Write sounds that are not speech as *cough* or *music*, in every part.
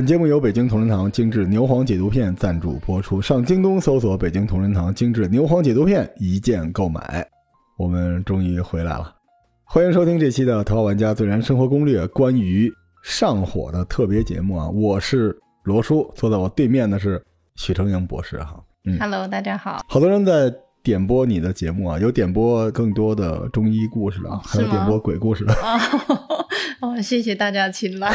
本节目由北京同仁堂精致牛黄解毒片赞助播出。上京东搜索“北京同仁堂精致牛黄解毒片”，一键购买。我们终于回来了，欢迎收听这期的《头号玩家自然生活攻略》关于上火的特别节目啊！我是罗叔，坐在我对面的是许成英博士哈。嗯，Hello，大家好。好多人在点播你的节目啊，有点播更多的中医故事的，还有点播鬼故事的。哦，谢谢大家的青睐。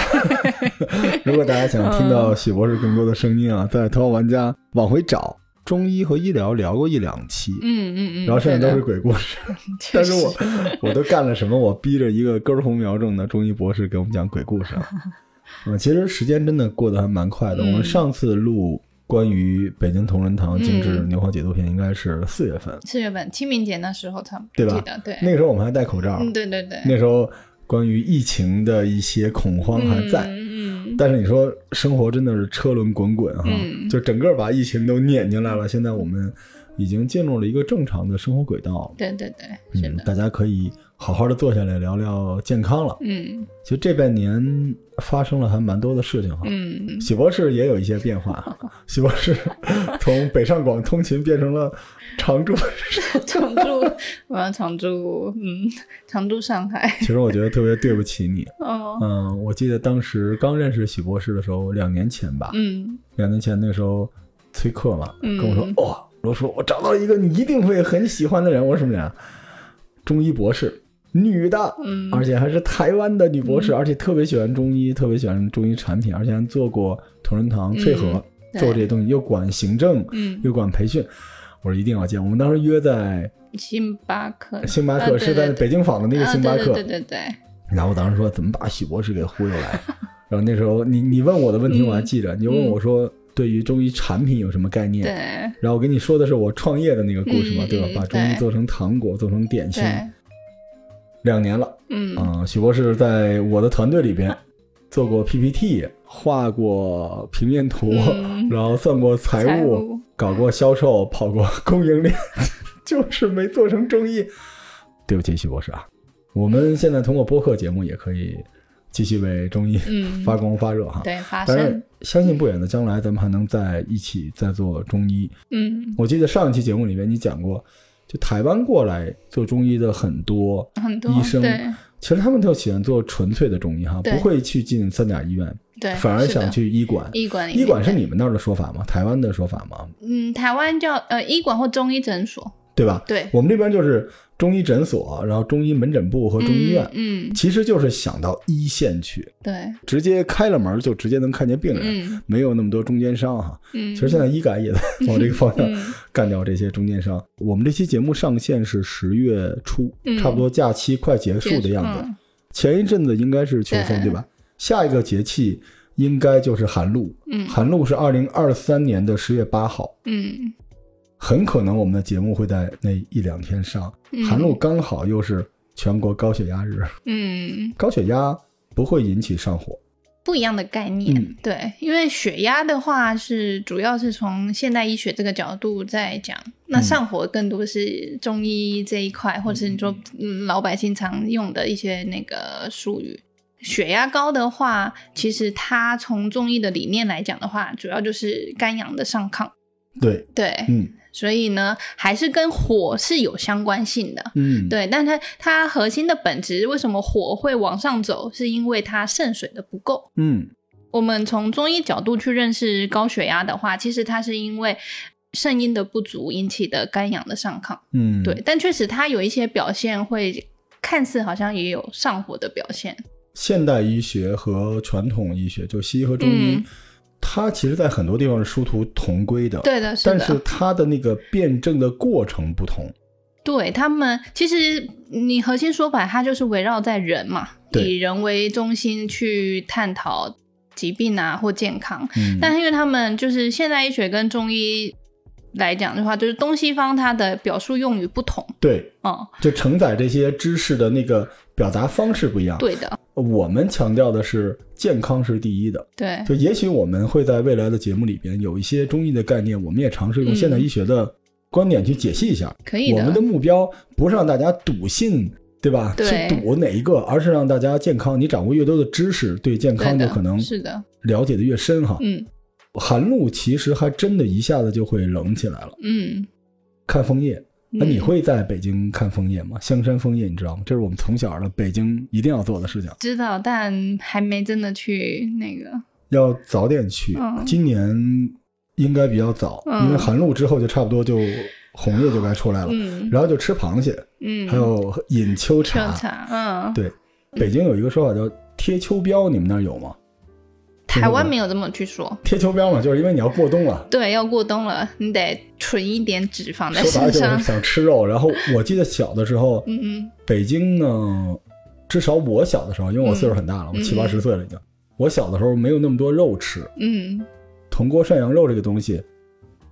*laughs* 如果大家想听到许博士更多的声音啊，在《头号玩家》往回找中医和医疗聊过一两期，嗯嗯嗯，然后剩下都是鬼故事。*laughs* 但是我我都干了什么？我逼着一个根红苗正的中医博士给我们讲鬼故事啊！*laughs* 嗯，其实时间真的过得还蛮快的。我们上次录关于北京同仁堂精致牛黄解毒片，应该是四月份，四月份清明节那时候才对吧？对，那个时候我们还戴口罩。嗯，对对对，那时候。关于疫情的一些恐慌还在，但是你说生活真的是车轮滚滚哈，就整个把疫情都撵进来了。现在我们已经进入了一个正常的生活轨道。对对对，嗯，大家可以。好好的坐下来聊聊健康了。嗯，其实这半年发生了还蛮多的事情哈。嗯，许博士也有一些变化。*laughs* 许博士从北上广通勤变成了常驻。*laughs* 常驻，我要常驻。嗯，常驻上海。其实我觉得特别对不起你。哦。嗯，我记得当时刚认识许博士的时候，两年前吧。嗯。两年前那时候催课嘛，跟我说：“哇，罗叔，我找到一个你一定会很喜欢的人。”我说什么呀？中医博士。女的，嗯，而且还是台湾的女博士，而且特别喜欢中医，特别喜欢中医产品，而且还做过同仁堂翠和，做这些东西，又管行政，嗯，又管培训。我说一定要见。我们当时约在星巴克，星巴克是在北京坊的那个星巴克，对对对。然后我当时说怎么把许博士给忽悠来？*laughs* 然后那时候你你问我的问题我还记着，你问我说对于中医产品有什么概念？对。然后我跟你说的是我创业的那个故事嘛，对吧？把中医做成糖果，做成点心。两年了，嗯啊，许博士在我的团队里边做过 PPT，画过平面图，*laughs* 然后算过财务，搞过销售，跑过 *laughs* 供应链，*laughs* 就是没做成中医。对不起，许博士啊，我们现在通过播客节目也可以继续为中医发光发热哈。对，发但是相信不远的将来，咱们还能在一起再做中医。嗯，我记得上一期节目里面你讲过。就台湾过来做中医的很多很多医生，其实他们都喜欢做纯粹的中医哈，不会去进三甲医院，对，反而想去医馆。医馆，医馆是你们那儿的说法吗？台湾的说法吗？嗯，台湾叫呃医馆或中医诊所，对吧？对，我们这边就是。中医诊所，然后中医门诊部和中医院，嗯，其实就是想到一线去，对，直接开了门就直接能看见病人，没有那么多中间商哈。嗯，其实现在医改也在往这个方向干掉这些中间商。我们这期节目上线是十月初，差不多假期快结束的样子。前一阵子应该是秋风对吧？下一个节气应该就是寒露，嗯，寒露是二零二三年的十月八号，嗯。很可能我们的节目会在那一两天上，寒露刚好又是全国高血压日。嗯，高血压不会引起上火，不一样的概念。对，因为血压的话是主要是从现代医学这个角度在讲，那上火更多是中医这一块，或者是你说老百姓常用的一些那个术语。血压高的话，其实它从中医的理念来讲的话，主要就是肝阳的上亢。对对，嗯。所以呢，还是跟火是有相关性的，嗯，对，但它它核心的本质，为什么火会往上走，是因为它渗水的不够，嗯，我们从中医角度去认识高血压的话，其实它是因为肾阴的不足引起的肝阳的上亢，嗯，对，但确实它有一些表现会看似好像也有上火的表现。现代医学和传统医学，就西医和中医。它其实，在很多地方是殊途同归的，对的，但是它的那个辩证的过程不同。对他们，其实你核心说法，它就是围绕在人嘛，以人为中心去探讨疾病啊或健康。嗯，但是因为他们就是现代医学跟中医来讲的话，就是东西方它的表述用语不同。对，嗯，就承载这些知识的那个表达方式不一样。对的。我们强调的是健康是第一的，对，就也许我们会在未来的节目里边有一些中医的概念，我们也尝试用现代医学的观点去解析一下。可以的。我们的目标不是让大家笃信，对吧？去赌哪一个，而是让大家健康。你掌握越多的知识，对健康就可能是的了解的越深哈，嗯寒露其实还真的一下子就会冷起来了。嗯，看枫叶，那你嗯会在北京看枫叶吗？香山枫叶你知道吗？这是我们从小的北京一定要做的事情，知道，但还没真的去那个。要早点去。嗯今年应该比较早，嗯因为寒露之后就差不多就红叶就该出来了，嗯然后就吃螃蟹，嗯，还有饮秋秋茶。茶，嗯，对，北京有一个说法叫贴秋膘，你们那儿有吗？台湾没有这么去说。贴秋膘嘛，就是因为你要过冬了。对，要过冬了，你得存一点脂肪在身上。想吃肉，然后我记得小的时候，嗯嗯北京呢，至少我小的时候，因为我岁数很大了，我嗯七八十岁了已经。我小的时候没有那么多肉吃，嗯铜锅涮羊肉这个东西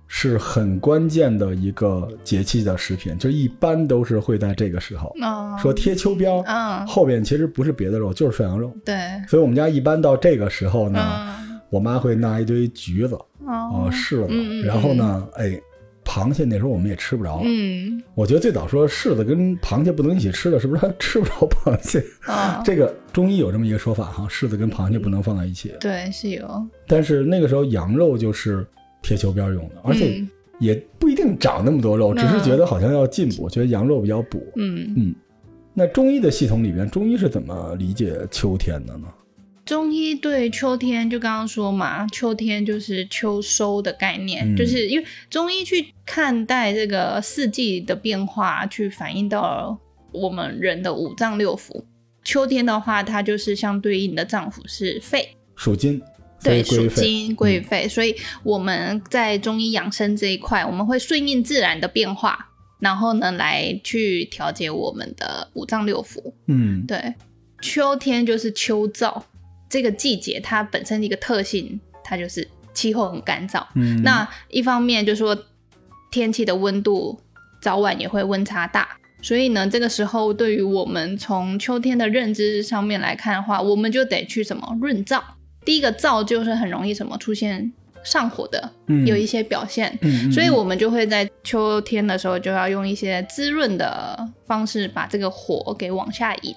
是很关键的一个节气的食品，就一般都是会在这个时候。哦，说贴秋膘，嗯，后边其实不是别的肉，就是涮羊肉。对，所以我们家一般到这个时候呢，嗯我妈会拿一堆橘子、哦啊、柿子，然后呢，哎，螃蟹那时候我们也吃不着。嗯我觉得最早说柿子跟螃蟹不能一起吃的，是不是它吃不着螃蟹？哦，这个中医有这么一个说法哈，柿子跟螃蟹不能放在一起。对是有，但是那个时候羊肉就是贴秋膘用的，而且嗯也不一定长那么多肉，只是觉得好像要进补，觉得羊肉比较补。嗯嗯，那中医的系统里边，中医是怎么理解秋天的呢？中医对秋天就刚刚说嘛，秋天就是秋收的概念，嗯就是因为中医去看待这个四季的变化，去反映到我们人的五脏六腑。秋天的话，它就是相对应的脏腑是肺，属金，所对，属肺。金贵肺，所以我们在中医养生这一块，我们会顺应自然的变化，然后呢来去调节我们的五脏六腑。嗯对，秋天就是秋燥这个季节，它本身的一个特性，它就是气候很干燥。嗯，那一方面就是说天气的温度早晚也会温差大，所以呢，这个时候对于我们从秋天的认知上面来看的话，我们就得去什么润燥。第一个燥就是很容易什么出现上火的，嗯有一些表现。嗯，嗯所以，嗯我们就会在秋天的时候，就要用一些滋润的方式，把这个火给往下引。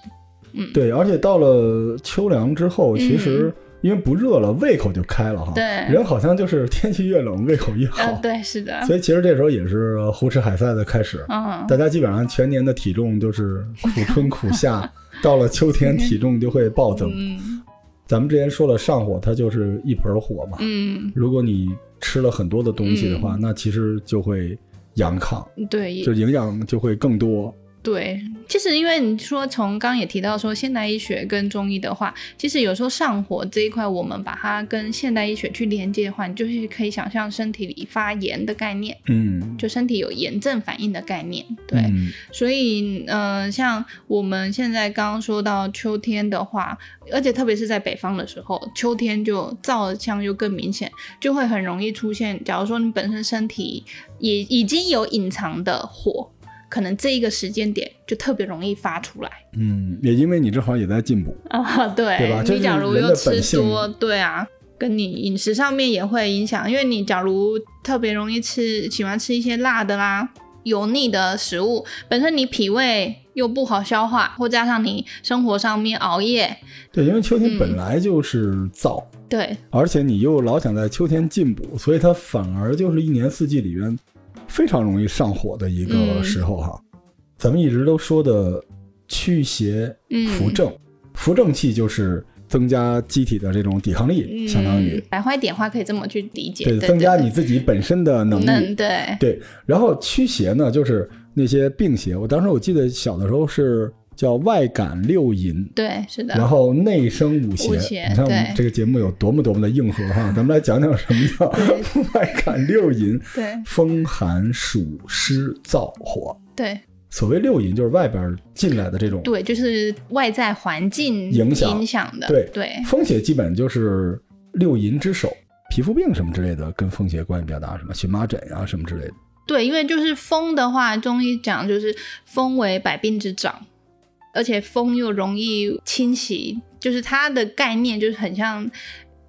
嗯对，而且到了秋凉之后，其实因为不热了，胃口就开了哈。嗯对人好像就是天气越冷，胃口越好。呃，对，是的，所以其实这时候也是胡吃海塞的开始。嗯，大家基本上全年的体重就是苦春苦夏，*laughs* 到了秋天体重就会暴增。嗯咱们之前说了，上火它就是一盆火嘛。嗯，如果你吃了很多的东西的话，那其实就会阳亢，对，就营养就会更多。对，其实因为你说从刚刚也提到说现代医学跟中医的话，其实有时候上火这一块，我们把它跟现代医学去连接的话，你就是可以想象身体里发炎的概念，嗯，就身体有炎症反应的概念。对，嗯所以呃，像我们现在刚刚说到秋天的话，而且特别是在北方的时候，秋天就燥象又更明显，就会很容易出现。假如说你本身身体也已经有隐藏的火，可能这一个时间点就特别容易发出来嗯，也因为你正好也在进补。*laughs* 啊。对，对吧你假如又吃多，对啊。跟你饮食上面也会影响，因为你假如特别容易吃，喜欢吃一些辣的啦、油腻的食物，本身你脾胃又不好消化，或加上你生活上面熬夜，对，因为秋天嗯本来就是燥，对，而且你又老想在秋天进补，所以它反而就是一年四季里边非常容易上火的一个嗯时候哈。咱们一直都说的驱邪嗯扶正，扶正气就是增加机体的这种抵抗力，嗯相当于白话一点话可以这么去理解，对对，增加你自己本身的能能力。对，对，然后驱邪呢，就是那些病邪。我当时我记得小的时候是叫外感六淫，对，是的，然后内生五邪。五你看我们这个节目有多么多么的硬核哈！咱们来讲讲什么叫外感六淫：对风寒暑湿燥火。对所谓六淫，就是外边进来的这种。对，就是外在环境影响影响的，对对，风邪基本就是六淫之首，皮肤病什么之类的跟风邪关系比较大，什么荨麻疹啊什么之类的。对，因为就是风的话，中医讲就是风为百病之长，而且风又容易侵袭，就是它的概念就是很像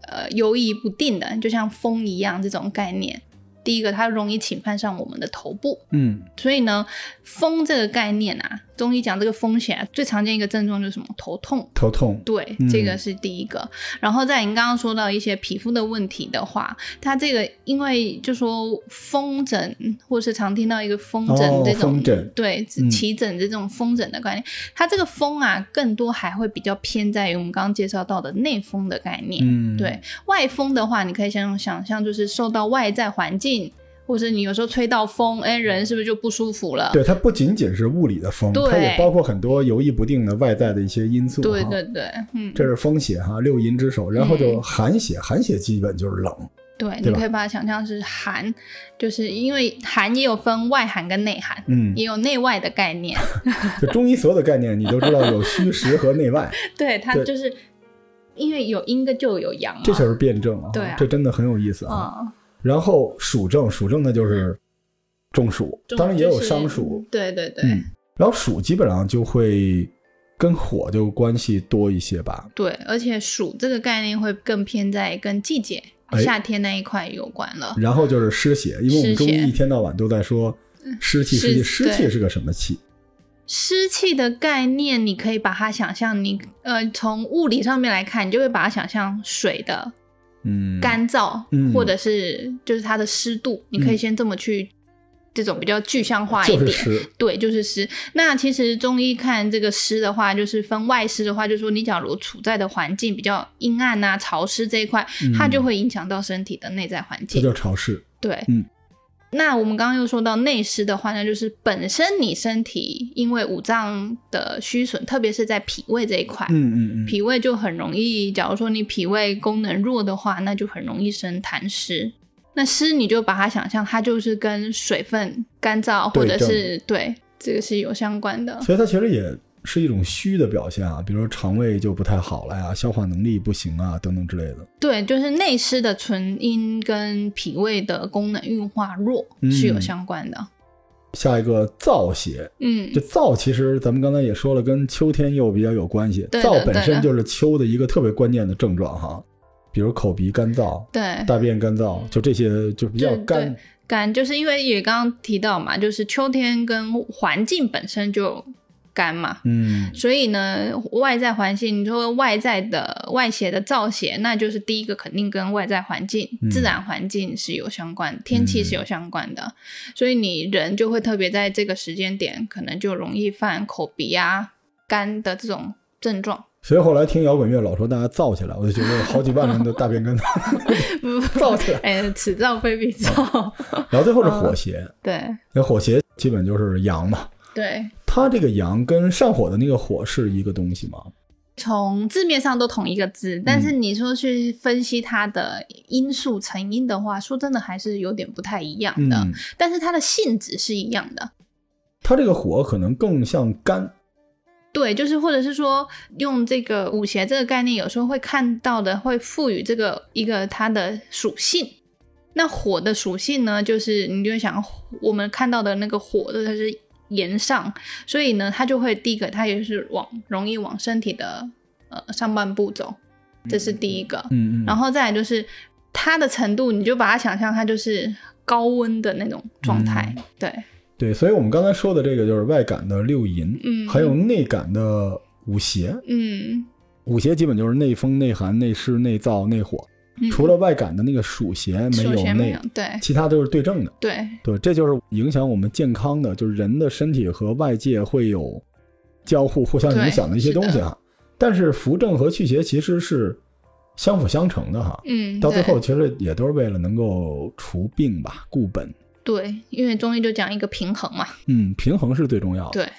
呃游移不定的，就像风一样这种概念。第一个，它容易侵犯上我们的头部，嗯所以呢，风这个概念啊，中医讲这个风险，最常见一个症状就是什么？头痛。头痛。对，这个是第一个。然后在您刚刚说到一些皮肤的问题的话，它这个因为就说风疹，或是常听到一个风疹这种，对，起疹这种风疹的概念，它这个风啊，更多还会比较偏在于我们刚刚介绍到的内风的概念。嗯，对外风的话，你可以先用想象就是受到外在环境。或者你有时候吹到风，哎，人是不是就不舒服了？对，它不仅仅是物理的风，它也包括很多游移不定的外在的一些因素。对对对，嗯，这是风邪哈，六淫之首。然后就寒邪，寒邪基本就是冷。对，你可以把它想象是寒，就是因为寒也有分外寒跟内寒，嗯，也有内外的概念。*laughs* 就中医所有的概念，你都知道有虚实和内外。*laughs* 对，它就是因为有阴的就有阳，这就是辩证啊。对，这真的很有意思啊。然后暑症，暑症那就是中暑，当然也有伤暑。对对对。然后暑基本上就会跟火就关系多一些吧。对，而且暑这个概念会更偏在跟季节，夏天那一块有关了。然后就是湿邪，因为我们中医一天到晚都在说湿气，湿气，湿气是个什么气？湿气的概念，你可以把它想象，你呃从物理上面来看，你就会把它想象水的。嗯，干燥，或者是就是它的湿度，你可以先这么去，这种比较具象化一点，对，就是湿。那其实中医看这个湿的话，就是分外湿的话，就是说你假如处在的环境比较阴暗啊、潮湿这一块，它就会影响到身体的内在环境，这叫潮湿。对，嗯。那我们刚刚又说到内湿的话呢，就是本身你身体因为五脏的虚损，特别是在脾胃这一块，嗯嗯嗯，脾胃就很容易，假如说你脾胃功能弱的话，那就很容易生痰湿。那湿你就把它想象，它就是跟水分干燥或者是对这个是有相关的，所以它其实也。是一种虚的表现啊，比如说肠胃就不太好了呀，消化能力不行啊，等等之类的。对，就是内湿的纯阴跟脾胃的功能运化弱是有相关的。下一个燥邪，嗯，这燥其实咱们刚才也说了，跟秋天又比较有关系。燥本身就是秋的一个特别关键的症状哈，比如口鼻干燥，对，大便干燥，就这些就比较干。干就是因为也刚刚提到嘛，就是秋天跟环境本身就。干嘛？嗯，所以呢，外在环境，你说外在的外邪的燥邪，那就是第一个肯定跟外在环境、自然环境是有相关，天气是有相关的，所以你人就会特别在这个时间点，可能就容易犯口鼻啊干的这种症状。所以后来听摇滚乐老说大家燥起来，我就觉得好几万人的大便干燥，*laughs* 燥起来，*laughs* 哎，此燥非彼燥。然后最后是火邪，对，那火邪基本就是阳嘛。对，它这个阳跟上火的那个火是一个东西吗？从字面上都同一个字，但是你说去分析它的因素成因的话，说真的还是有点不太一样的。但是它的性质是一样的。它这个火可能更像肝。对，就是或者是说用这个五邪这个概念，有时候会看到的会赋予这个一个它的属性。那火的属性呢，就是你就想我们看到的那个火的它是。炎上，所以呢，它就会第一个，它也是往容易往身体的呃上半部走，这是第一个。嗯嗯。然后再来就是它的程度，你就把它想象它就是高温的那种状态。对对，所以我们刚才说的这个就是外感的六淫，嗯，还有内感的五邪，嗯，五邪基本就是内风、内寒、内湿、内燥、内火。除了外感的那个暑邪没有内，对，其他都是对症的。对对，这就是影响我们健康的，就是人的身体和外界会有交互、互相影响的一些东西哈。但是扶正和祛邪其实是相辅相成的哈。嗯，到最后其实也都是为了能够除病吧，固本。对，因为中医就讲一个平衡嘛。嗯，平衡是最重要的。对，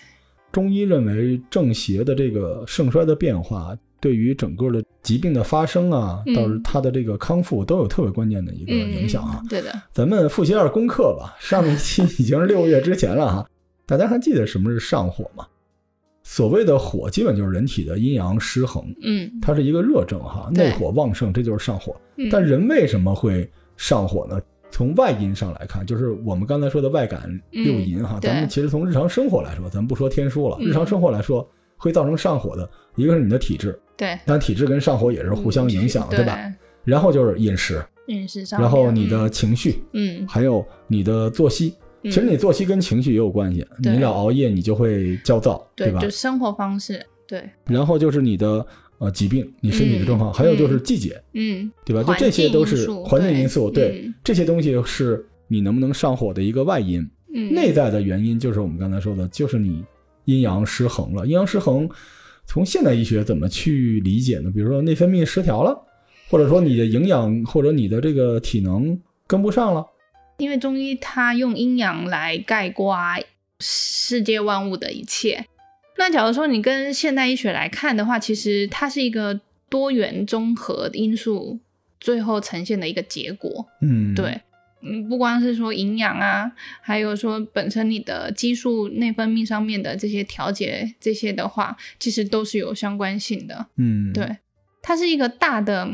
中医认为正邪的这个盛衰的变化。对于整个的疾病的发生啊，到它的这个康复都有特别关键的一个影响啊。对的，咱们复习一下功课吧。*laughs* 上一期已经是六个月之前了哈，大家还记得什么是上火吗？所谓的火，基本就是人体的阴阳失衡。嗯，它是一个热症哈，内火旺盛，这就是上火。但人为什么会上火呢？从外因上来看，就是我们刚才说的外感六淫哈。咱们其实从日常生活来说，咱们不说天书了，日常生活来说会造成上火的一个是你的体质。对，但体质跟上火也是互相影响，对吧？然后就是饮食，饮食上，然后你的情绪，嗯，还有你的作息，其实你作息跟情绪也有关系，你老熬夜，你就会焦躁，对吧？就生活方式，对。然后就是你的呃疾病，你身体的状况，还有就是季节，嗯，对吧？就这些都是环境因素，对，这些东西是你能不能上火的一个外因。嗯，内在的原因就是我们刚才说的，就是你阴阳失衡了。阴阳失衡，从现代医学怎么去理解呢？比如说内分泌失调了，或者说你的营养或者你的这个体能跟不上了。因为中医它用阴阳来概括世界万物的一切，那假如说你跟现代医学来看的话，其实它是一个多元综合因素最后呈现的一个结果。嗯，对，嗯，不光是说营养啊，还有说本身你的激素、内分泌上面的这些调节，这些的话，其实都是有相关性的。嗯，对，它是一个大的，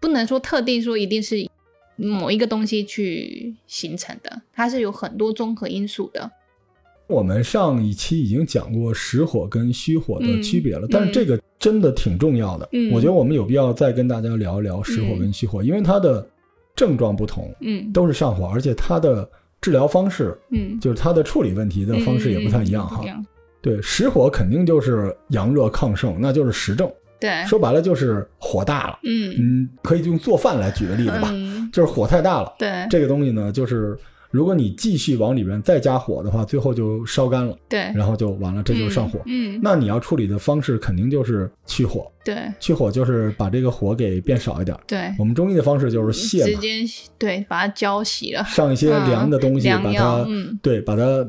不能说特定说一定是。某一个东西去形成的，它是有很多综合因素的。我们上一期已经讲过实火跟虚火的区别了，但是这个真的挺重要的。我觉得我们有必要再跟大家聊一聊实火跟虚火，因为它的症状不同，嗯，都是上火，而且它的治疗方式，嗯，就是它的处理问题的方式也不太一样哈。对，实火肯定就是阳热亢盛，那就是实症。对，说白了就是火大了。嗯嗯，可以用做饭来举个例子吧，就是火太大了。对，这个东西呢，就是如果你继续往里面再加火的话，最后就烧干了。对，然后就完了，这就是上火。嗯，那你要处理的方式肯定就是去火。对，去火就是把这个火给变少一点。对，我们中医的方式就是泻，直接对把它浇熄了，上一些凉的东西把它，嗯，对，把它。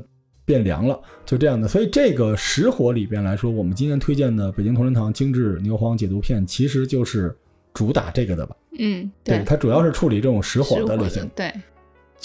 变凉了，就这样的。所以这个实火里边来说，我们今天推荐的北京同仁堂精致牛黄解毒片，其实就是主打这个的吧？嗯，对，它主要是处理这种实火的类型。对，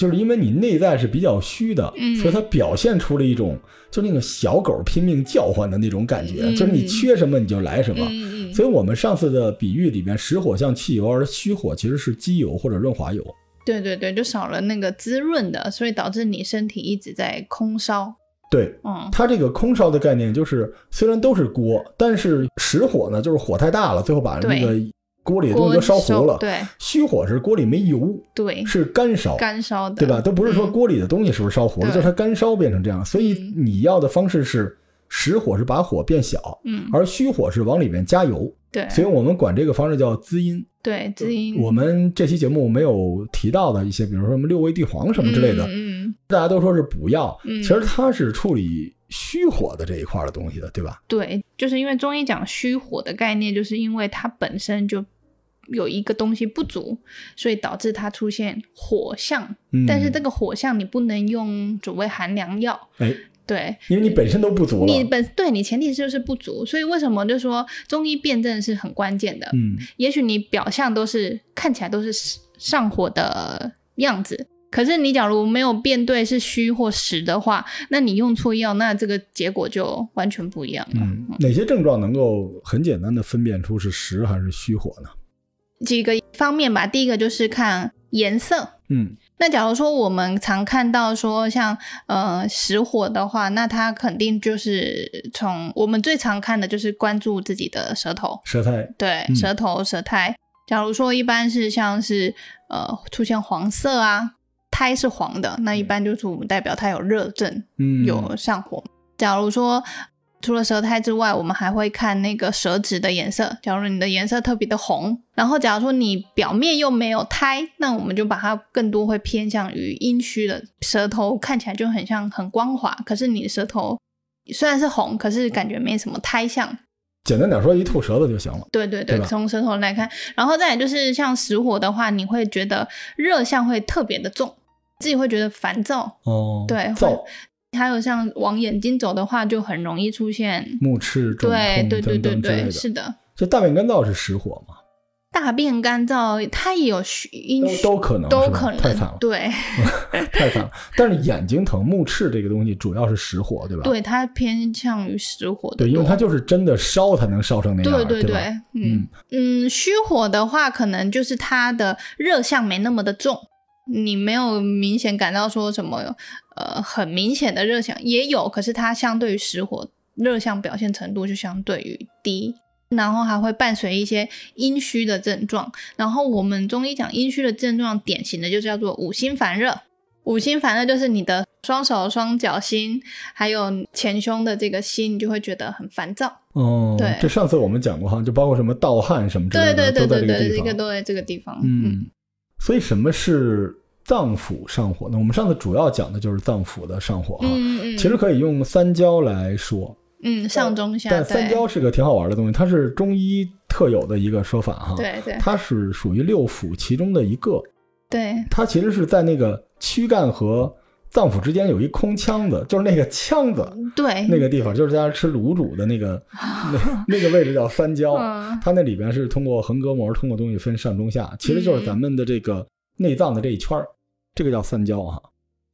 就是因为你内在是比较虚的，嗯，所以它表现出了一种就那个小狗拼命叫唤的那种感觉，就是你缺什么你就来什么。所以我们上次的比喻里面，实火像汽油，而虚火其实是机油或者润滑油。对对对，就少了那个滋润的，所以导致你身体一直在空烧。对，嗯，它这个空烧的概念就是，虽然都是锅，但是实火呢，就是火太大了，最后把那个锅里的东西都烧糊了。对，虚火是锅里没油，对，是干烧，干烧的，对吧？都不是说锅里的东西是不是烧糊了，就是它干烧变成这样。所以你要的方式是实火是把火变小，嗯，而虚火是往里面加油。对，所以我们管这个方式叫滋阴。对，滋阴。我们这期节目没有提到的一些，比如说什么六味地黄什么之类的，嗯，大家都说是补药，其实它是处理虚火的这一块的东西的，对吧？对，就是因为中医讲虚火的概念，就是因为它本身就有一个东西不足，所以导致它出现火象。嗯，但是这个火象你不能用所谓寒凉药，哎。对，因为你本身都不足了，你本对你前提就是不足，所以为什么就说中医辩证是很关键的。嗯，也许你表象都是看起来都是上火的样子，可是你假如没有辨对是虚或实的话，那你用错药，那这个结果就完全不一样了。嗯，哪些症状能够很简单的分辨出是实还是虚火呢？几个方面吧，第一个就是看颜色。嗯。那假如说我们常看到说像呃实火的话，那它肯定就是从我们最常看的就是关注自己的舌头、舌苔，对，舌头、舌苔。假如说一般是像是呃出现黄色啊，苔是黄的，那一般就是我们代表它有热症，嗯，有上火。假如说除了舌苔之外，我们还会看那个舌质的颜色。假如你的颜色特别的红，然后假如说你表面又没有苔，那我们就把它更多会偏向于阴虚的舌头，看起来就很像很光滑。可是你的舌头虽然是红，可是感觉没什么苔相。简单点说，一吐舌头就行了。对对对，从舌头来看，然后再就是像实火的话，你会觉得热象会特别的重，自己会觉得烦躁。哦，对，燥。还有像往眼睛走的话，就很容易出现目赤、肿对对对对对，是的。就大便干燥是实火嘛？大便干燥，它也有虚阴虚，都可能，都可能，太惨了。对，*laughs* 太惨了。但是眼睛疼、目赤这个东西主要是实火，对吧？对，它偏向于实火的。对，因为它就是真的烧才能烧成那样。对对对，嗯嗯，虚火的话，可能就是它的热象没那么的重。你没有明显感到说什么，呃，很明显的热象也有，可是它相对于实火热象表现程度就相对于低，然后还会伴随一些阴虚的症状。然后我们中医讲阴虚的症状，典型的就叫做五心烦热。五心烦热就是你的双手、双脚心，还有前胸的这个心，你就会觉得很烦躁。哦，对这上次我们讲过哈，就包括什么盗汗什么之类的，对对对对对，这个。都在这个地方。嗯，所以什么是脏腑上火。那？我们上次主要讲的就是脏腑的上火哈。嗯嗯，其实可以用三焦来说，嗯上中下，但三焦是个挺好玩的东西，它是中医特有的一个说法哈。对对。它是属于六腑其中的一个，对。它其实是在那个躯干和脏腑之间有一空腔子，就是那个腔子对，那个地方，就是大家吃卤煮的那个那 *laughs* 那个位置叫三焦。嗯。它那里边是通过横膈膜，通过东西分上中下，其实就是咱们的这个内脏的这一圈儿，这个叫三焦啊。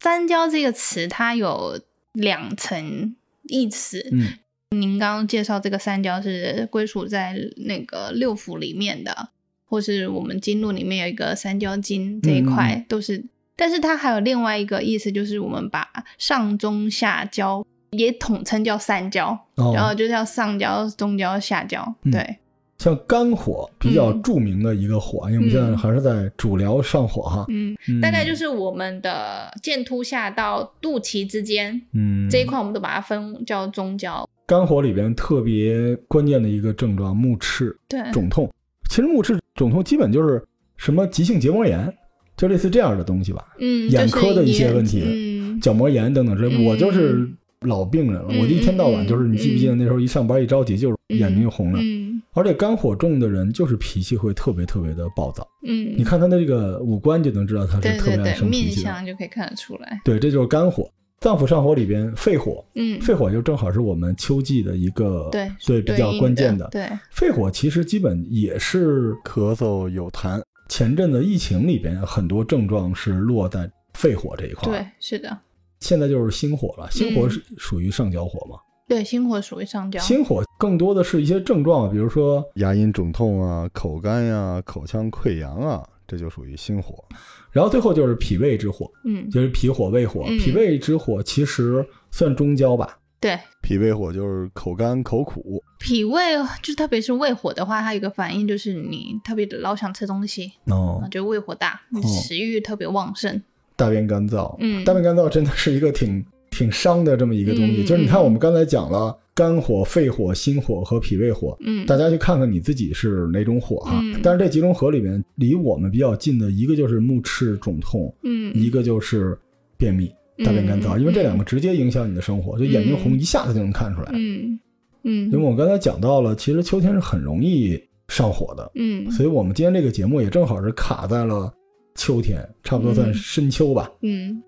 三焦这个词它有两层意思。嗯您刚刚介绍这个三焦是归属在那个六腑里面的，或是我们经络里面有一个三焦经这一块，嗯都是。但是它还有另外一个意思，就是我们把上中下焦也统称叫三焦，哦然后就叫上焦、中焦、下焦。嗯对，像肝火比较嗯著名的一个火，因为我们现在还是在主疗上火哈。嗯，嗯大概就是我们的剑突下到肚脐之间、嗯这一块，我们都把它分叫中焦。肝火里边特别关键的一个症状，目赤对，肿痛。其实目赤肿痛基本就是什么急性结膜炎，就类似这样的东西吧，嗯，眼科的一些问题嗯，角膜炎等等之类。嗯我就是老病人了，嗯我一天到晚就是，嗯你记不记得那时候一上班一着急就是眼睛就红了。嗯而且肝火重的人就是脾气会特别特别的暴躁，嗯，你看他的这个五官就能知道他是特别爱生脾气的。相就可以看得出来。对，这就是肝火。脏腑上火里边，肺火，嗯，肺火就正好是我们秋季的一个对对比较关键的。对，肺火其实基本也是咳嗽有痰。前阵子疫情里边很多症状是落在肺火这一块。对，，是的，现在就是心火了。心火嗯是属于上焦火嘛？对，心火属于上焦。心火更多的是一些症状，比如说牙龈肿痛啊、口干呀、口腔溃疡啊，这就属于心火。然后最后就是脾胃之火，嗯，就是脾火、胃火。嗯脾胃之火其实算中焦吧？对，脾胃火就是口干口苦，脾胃就特别是胃火的话，它有一个反应就是你特别的老想吃东西，哦啊，，就胃火大，你食欲特别旺盛。大便干燥。嗯。大便干燥真的是一个挺挺伤的这么一个东西。嗯就是你看，我们刚才讲了肝火、肺火、心火和脾胃火，嗯，大家去看看你自己是哪种火哈。嗯。但是这几种火里面，离我们比较近的一个就是目赤肿痛，嗯，一个就是便秘、大便干燥，嗯因为这两个直接影响你的生活，就眼睛红一下子就能看出来。嗯嗯，因为我刚才讲到了，其实秋天是很容易上火的，嗯。所以我们今天这个节目也正好是卡在了秋天，差不多算嗯。深秋吧。嗯。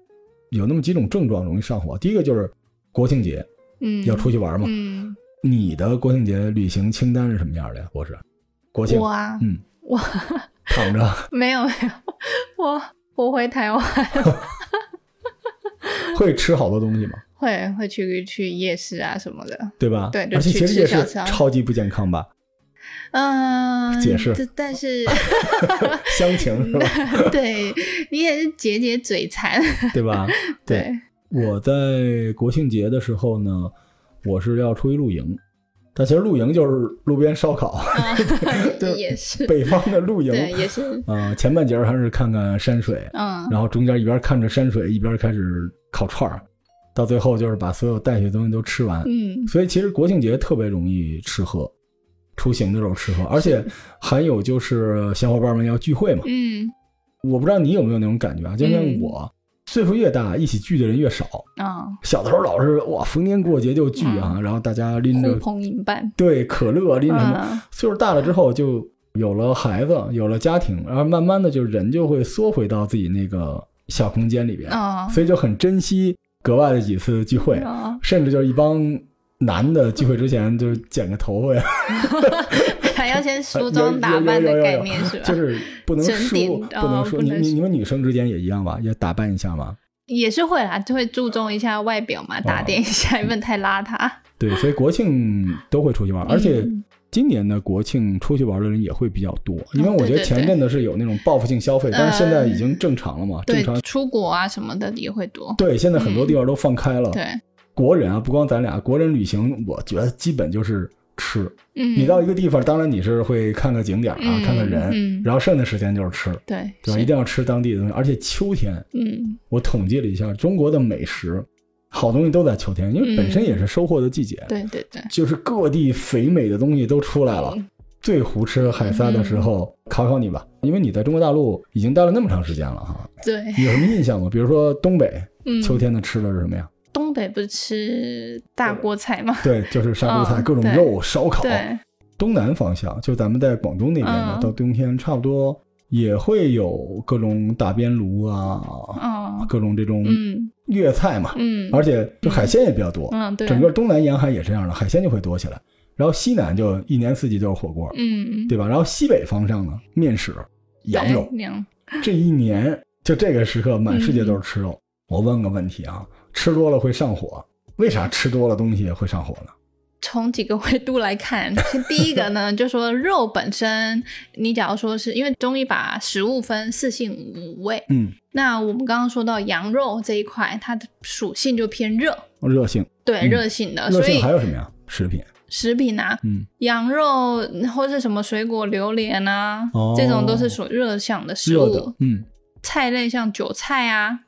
有那么几种症状容易上火，第一个就是国庆节嗯，要出去玩嘛。嗯，你的国庆节旅行清单是什么样的呀？博士，国庆。我啊，嗯，我 *laughs* 躺着。*laughs* 没有没有，我我回台湾。*laughs* 会吃好多东西吗？会会去去夜市啊什么的，对吧？对而且其实也是超级不健康吧？嗯，解释这但是 *laughs* 乡情是吧？*laughs* 对你也是解解嘴馋，对吧？对，我在国庆节的时候呢，我是要出去露营，但其实露营就是路边烧烤，*laughs* 啊对也是，北方的露营。对，也是，呃，前半截儿还是看看山水，嗯，然后中间一边看着山水，一边开始烤串儿，到最后就是把所有带去的东西都吃完。嗯所以其实国庆节特别容易吃喝，出行的时候吃喝，而且 *laughs* 还有就是小伙伴们要聚会嘛。嗯我不知道你有没有那种感觉啊？就像嗯我，岁数越大，一起聚的人越少。啊，小的时候老是哇，逢年过节就聚啊，然后大家拎着呼朋引伴，对可乐，拎着什么。嗯岁数大了之后，就有了孩子，有了家庭，然后慢慢的就人就会缩回到自己那个小空间里边，啊所以就很珍惜格外的几次聚会，啊，甚至就是一帮男的聚会之前就剪个头发呀，*laughs* 还要先梳妆打扮的概念是吧？*laughs* 就是不能整输，点不能梳。哦不能输你你你们女生之间也一样吧？也打扮一下吗？也是会啦，就会注重一下外表嘛，打点一下，不能太邋遢。对，所以国庆都会出去玩，而且嗯今年的国庆出去玩的人也会比较多，因为我觉得前阵子是有那种报复性消费，但是现在已经正常了嘛，正对常。出国啊什么的也会多。对，现在很多地方都放开了。对，国人啊，不光咱俩，国人旅行，我觉得基本就是吃。嗯，你到一个地方，当然你是会看个景点啊，嗯看看人，嗯。然后剩下时间就是吃，对对吧？一定要吃当地的东西，而且秋天，嗯。我统计了一下，中国的美食，好东西都在秋天，因为本身也是收获的季节，嗯对对对，就是各地肥美的东西都出来了。嗯。最胡吃海塞的时候，考考你吧，因为你在中国大陆已经待了那么长时间了哈，对，有什么印象吗？比如说东北嗯，秋天的吃的是什么呀？东北不是吃大锅菜吗？对，就是杀猪菜，各种肉、烧烤。对，东南方向，就咱们在广东那边呢，嗯到冬天差不多也会有各种打边炉啊，哦，各种这种嗯粤菜嘛，嗯，而且就海鲜也比较多。嗯对，整个东南沿海也是这样的，海鲜就会多起来。然后西南就一年四季都是火锅，嗯对吧？然后西北方向呢，面食、羊肉，这一年就这个时刻，满世界都是吃嗯肉。我问个问题啊，吃多了会上火，为啥吃多了东西会上火呢？从几个维度来看，第一个呢，*laughs* 就说肉本身，你假如说是因为中医把食物分四性五味，嗯，那我们刚刚说到羊肉这一块，它的属性就偏热，热性，对，嗯热性的，热性所以还有什么呀？食品，食品啊，嗯，羊肉或是什么水果、榴莲啊，哦这种都是属热向的食物。嗯，菜类像韭菜啊，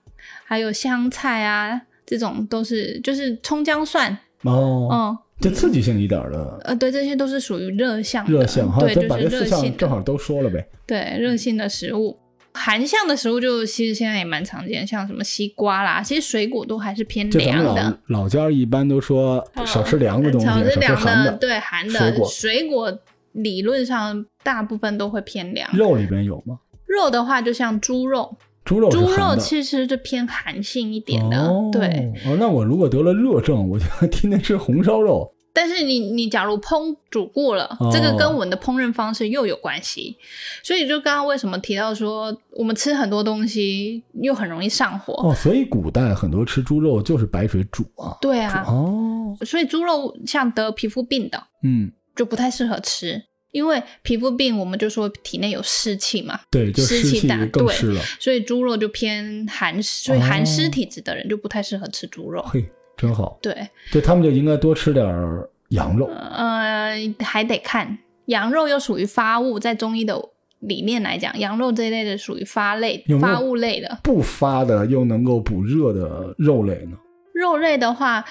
还有香菜啊，这种都是就是葱姜蒜，哦，嗯，就刺激性一点的呃，对，这些都是属于热向的，热性，哈，对，就是热性的，正好都说了呗。对，热性的食物。寒向的食物就其实现在也蛮常见，像什么西瓜啦，其实水果都还是偏凉的。老家一般都说嗯少吃凉的东西，少吃凉寒的。对寒的水果水果理论上大部分都会偏凉。肉里边有吗？肉的话，就像猪肉，猪肉猪肉。其实是偏寒性一点的，哦，对。哦，那我如果得了热症，我就 *laughs* 天天吃红烧肉。但是你你假如烹煮过了，哦这个跟我们的烹饪方式又有关系，所以就刚刚为什么提到说我们吃很多东西又很容易上火？哦，所以古代很多吃猪肉就是白水煮啊。对啊，哦，所以猪肉像得皮肤病的嗯，就不太适合吃，因为皮肤病我们就说体内有湿气嘛，对，就湿气大对。所以猪肉就偏寒湿，所以寒湿体质的人就不太适合吃猪肉。嘿，真好。对，对他们就应该多吃点儿羊肉。呃，还得看羊肉又属于发物，在中医的理念来讲，羊肉这一类的属于发类有有发物类的。不发的又能够补热的肉类呢？肉类的话，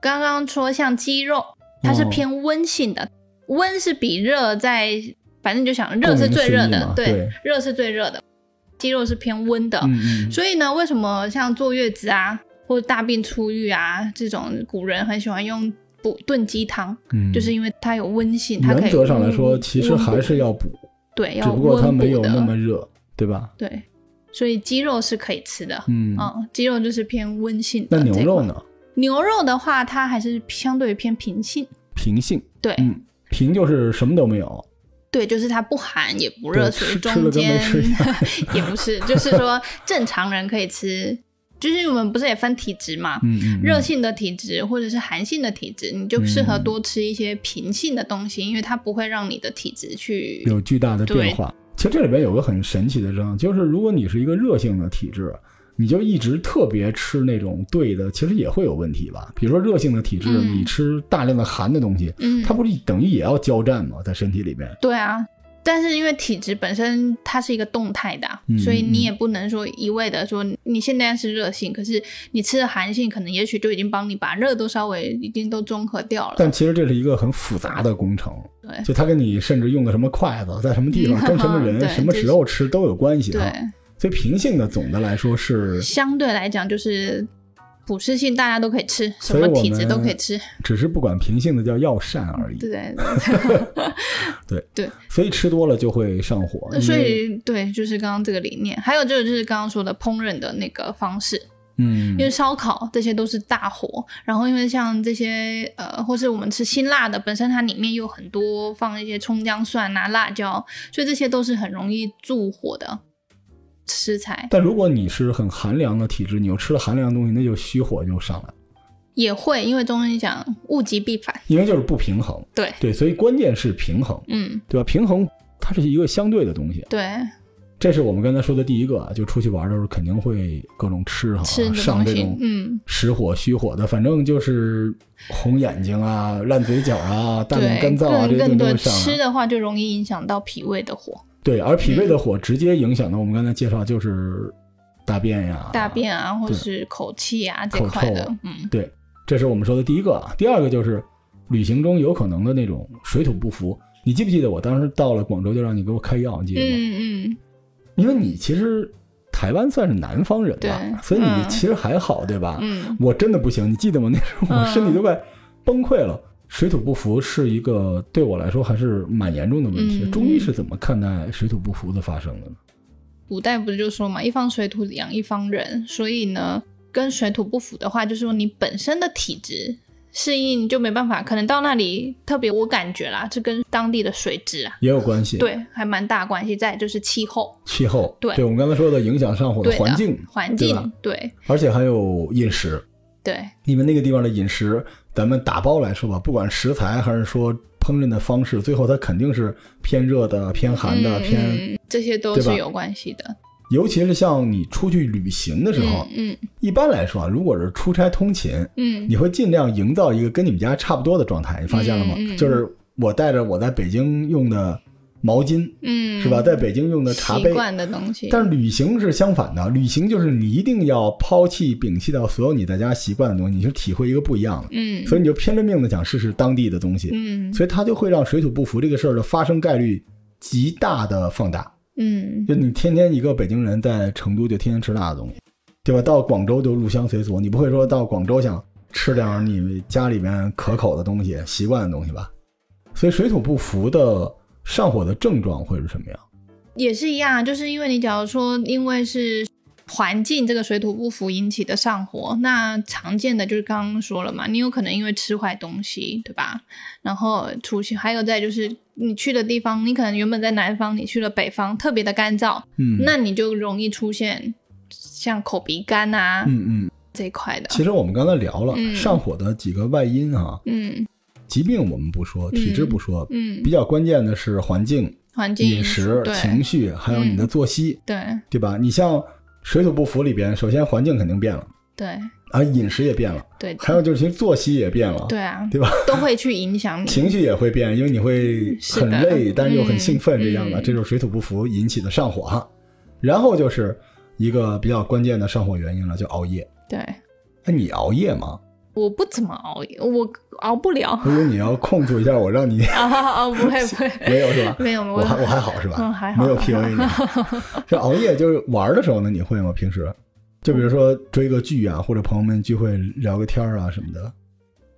刚刚说像鸡肉，它是哦偏温性的，温是比热在，反正你就想热是最热的对对，热是最热的，鸡肉是偏温的。嗯嗯，所以呢，为什么像坐月子啊，或者大病初愈啊这种，古人很喜欢用补炖鸡汤，嗯就是因为它有温性，它可以原则上来说，其实还是要补，对，要只不过它温没有那么热，对吧？对，所以鸡肉是可以吃的。嗯，嗯，鸡肉就是偏温性那。牛肉？呢？牛肉的话，它还是相对于偏平性。平性，对、嗯，平就是什么都没有，对，就是它不寒也不热，吃中间 *laughs* 也不是，就是说正常人可以吃。就是我们不是也分体质嘛？嗯嗯，嗯热性的体质或者是寒性的体质，你就适合多吃一些平性的东西，因为它不会让你的体质去有巨大的变化。其实这里边有个很神奇的症，就是如果你是一个热性的体质，你就一直特别吃那种对的，其实也会有问题吧。比如说热性的体质，嗯你吃大量的寒的东西，嗯，它不是等于也要交战吗？在身体里面，对啊，但是因为体质本身它是一个动态的啊、嗯所以你也不能说一味的说你现在是热性，可是你吃的寒性，可能也许就已经帮你把热都稍微已经都中和掉了。但其实这是一个很复杂的工程。对就它跟你甚至用的什么筷子，在什么地方，嗯跟什么人、*laughs* 什么时候吃都有关系对啊。，所以平性的总的来说是，相对来讲就是普适性，大家都可以吃，什么体质都可以吃。只是不管平性的叫药膳而已。对 *laughs* 对对对，所以吃多了就会上火。因为所以对，就是刚刚这个理念，还有就是就是刚刚说的烹饪的那个方式，嗯因为烧烤这些都是大火，然后因为像这些呃，或是我们吃辛辣的，本身它里面有很多放一些葱姜蒜啊、辣椒，所以这些都是很容易助火的食材。但如果你是很寒凉的体质，你又吃了寒凉的东西，那就虚火就上来了，也会，因为中医讲物极必反，因为就是不平衡。对，对，所以关键是平衡，嗯，对吧？平衡它是一个相对的东西。对，这是我们刚才说的第一个，就出去玩的时候肯定会各种吃哈，吃上这种嗯实火虚火的，反正就是红眼睛啊、烂嘴角啊、大便干燥啊这些东西都会上。吃的话就容易影响到脾胃的火。对，而脾胃的火直接影响到我们刚才介绍就是大便呀、大便啊，或者是口气啊这块的。嗯，对，这是我们说的第一个啊。第二个就是旅行中有可能的那种水土不服。你记不记得我当时到了广州就让你给我开药，你记得吗？嗯嗯。因为你其实台湾算是南方人吧，所以你其实还好，对吧？嗯，我真的不行，你记得吗？那时候我身体都快崩溃了，水土不服是一个对我来说还是蛮严重的问题。中医是怎么看待水土不服的发生的呢？古代不是就说嘛，一方水土养一方人，所以呢，跟水土不服的话，就是说你本身的体质。适应就没办法，可能到那里特别，我感觉啦，这跟当地的水质啊也有关系，对，还蛮大关系。再就是气候，气候，对，对我们刚才说的影响上火的环境，环境，对，而且还有饮食，对，你们那个地方的饮食，咱们打包来说吧，不管食材还是说烹饪的方式，最后它肯定是偏热的、偏寒的、偏，这些都是有关系的。尤其是像你出去旅行的时候，嗯，一般来说啊，如果是出差通勤，嗯，你会尽量营造一个跟你们家差不多的状态，你发现了吗？就是我带着我在北京用的毛巾，嗯，是吧？在北京用的茶杯，习惯的东西。但是旅行是相反的，旅行就是你一定要抛弃、摒弃掉所有你在家习惯的东西，你去体会一个不一样的，嗯，所以你就拼了命的想试试当地的东西，嗯，所以它就会让水土不服这个事儿的发生概率极大的放大。嗯，就你天天一个北京人在成都就天天吃辣的东西，对吧？到广州就入乡随俗，你不会说到广州想吃点你家里面可口的东西、习惯的东西吧？所以水土不服的上火的症状会是什么样？也是一样，就是因为你假如说因为是环境这个水土不服引起的上火，那常见的就是刚刚说了嘛，你有可能因为吃坏东西，对吧？然后出现，还有再就是你去的地方，你可能原本在南方，你去了北方，特别的干燥，嗯，那你就容易出现像口鼻干啊，嗯嗯这一块的。其实我们刚才聊了上火的几个外因啊，嗯，疾病我们不说，体质不说，嗯，比较关键的是环境、环境、饮食、情绪，还有你的作息，对对吧？你像。水土不服里边，首先环境肯定变了，对，啊，饮食也变了，对，还有就是其实作息也变了，对啊，对吧？都会去影响你，*laughs* 情绪也会变，因为你会很累，但是又很兴奋，这样的，这就是水土不服引起的上火哈。然后就是一个比较关键的上火原因了，就熬夜。对，那，你熬夜吗？我不怎么熬夜，我熬不了。如果你要控制一下我，让你 *laughs* 啊啊，不会不会，*laughs* 没有是吧？没有，我还我还好是吧？嗯，还好，没有 P U A 你。*laughs* 这熬夜就是玩的时候呢，你会吗？平时？就比如说追个剧啊，或者朋友们聚会聊个天啊什么的。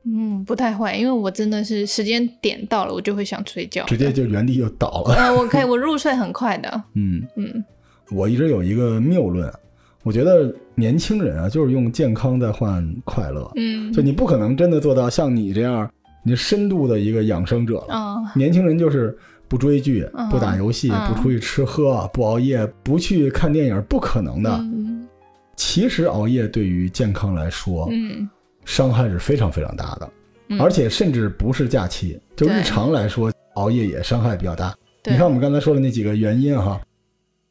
嗯，不太会，因为我真的是时间点到了，我就会想睡觉，直接就原地就倒了。呃，我可以，我入睡很快的。嗯嗯，我一直有一个谬论，我觉得年轻人啊，就是用健康在换快乐。嗯，就你不可能真的做到像你这样，你深度的一个养生者了。嗯，年轻人就是不追剧、不打游戏、不出去吃喝、不熬夜、不去看电影，不可能的。嗯。其实熬夜对于健康来说，嗯，伤害是非常非常大的，而且甚至不是假期，就日常来说，熬夜也伤害比较大。你看我们刚才说的那几个原因哈，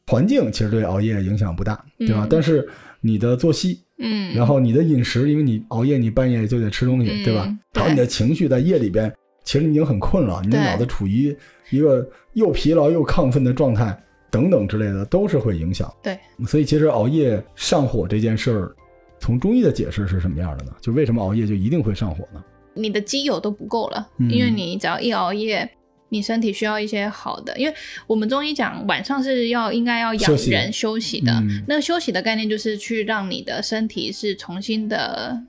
环境其实对熬夜影响不大，对吧？但是你的作息，嗯，然后你的饮食，因为你熬夜，你半夜就得吃东西，对吧？然后你的情绪在夜里边，其实你已经很困了，你的脑子处于一个又疲劳又亢奋的状态。等等之类的都是会影响，对，所以其实熬夜上火这件事儿，从中医的解释是什么样的呢？就为什么熬夜就一定会上火呢？你的基友都不够了，嗯、因为你只要一熬夜，你身体需要一些好的，因为我们中医讲晚上是要应该要养人休息的，嗯、那个休息的概念就是去让你的身体是重新的。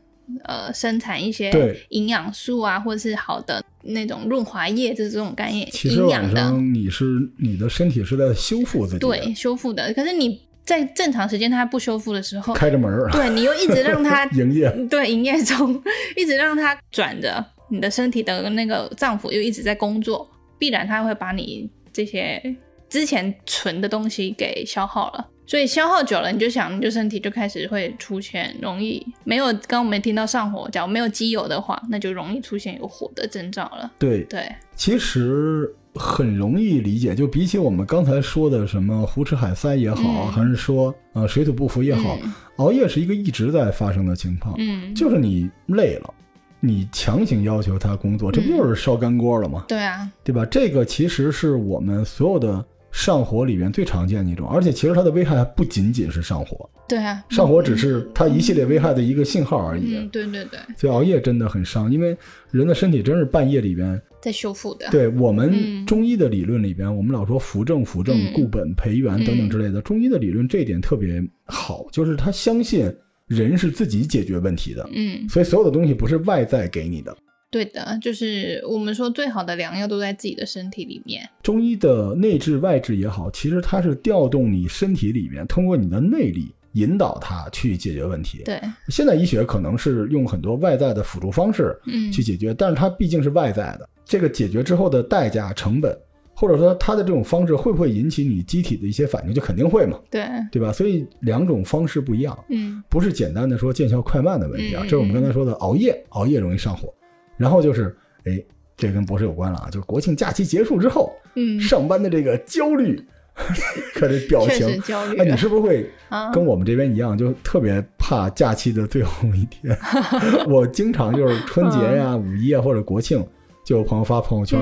呃，生产一些营养素啊，或者是好的那种润滑液，就是这种概念。其实晚上你是你的身体是在修复自己，对，修复的。可是你在正常时间它不修复的时候，开着门儿，对你又一直让它 *laughs* 营业，对，营业中 *laughs* 一直让它转着，你的身体的那个脏腑又一直在工作，必然它会把你这些之前存的东西给消耗了。所以消耗久了，你就想，你就身体就开始会出现容易没有，刚刚我们听到上火，假如没有机油的话，那就容易出现有火的征兆了。对对，其实很容易理解，就比起我们刚才说的什么胡吃海塞也好，还是说呃水土不服也好，熬夜是一个一直在发生的情况。嗯，就是你累了，你强行要求他工作，这不就是烧干锅了吗？对啊，对吧？这个其实是我们所有的上火里面最常见的一种，而且其实它的危害还不仅仅是上火。对啊，上火只是它一系列危害的一个信号而已。嗯，对对对。所以熬夜真的很伤，因为人的身体真是半夜里边。在修复的，对我们中医的理论里边，我们老说扶正、扶正、固本培元等等之类的。中医的理论这一点特别好，就是他相信人是自己解决问题的。嗯，所以所有的东西不是外在给你的。对的，就是我们说最好的良药都在自己的身体里面。中医的内治外治也好，其实它是调动你身体里面，通过你的内力引导它去解决问题。对，现代医学可能是用很多外在的辅助方式去解决，但是它毕竟是外在的。这个解决之后的代价成本，或者说它的这种方式会不会引起你机体的一些反应，就肯定会嘛，对对吧？所以两种方式不一样，嗯，不是简单的说见效快慢的问题啊，这是我们刚才说的熬夜，熬夜容易上火，然后就是，哎，这跟博士有关了啊，就是国庆假期结束之后，嗯，上班的这个焦虑，*laughs* 看这表情，焦虑，哎，你是不是会跟我们这边一样，就特别怕假期的最后一天？*laughs* 我经常就是春节呀、五一啊或者国庆。就有朋友发朋友圈，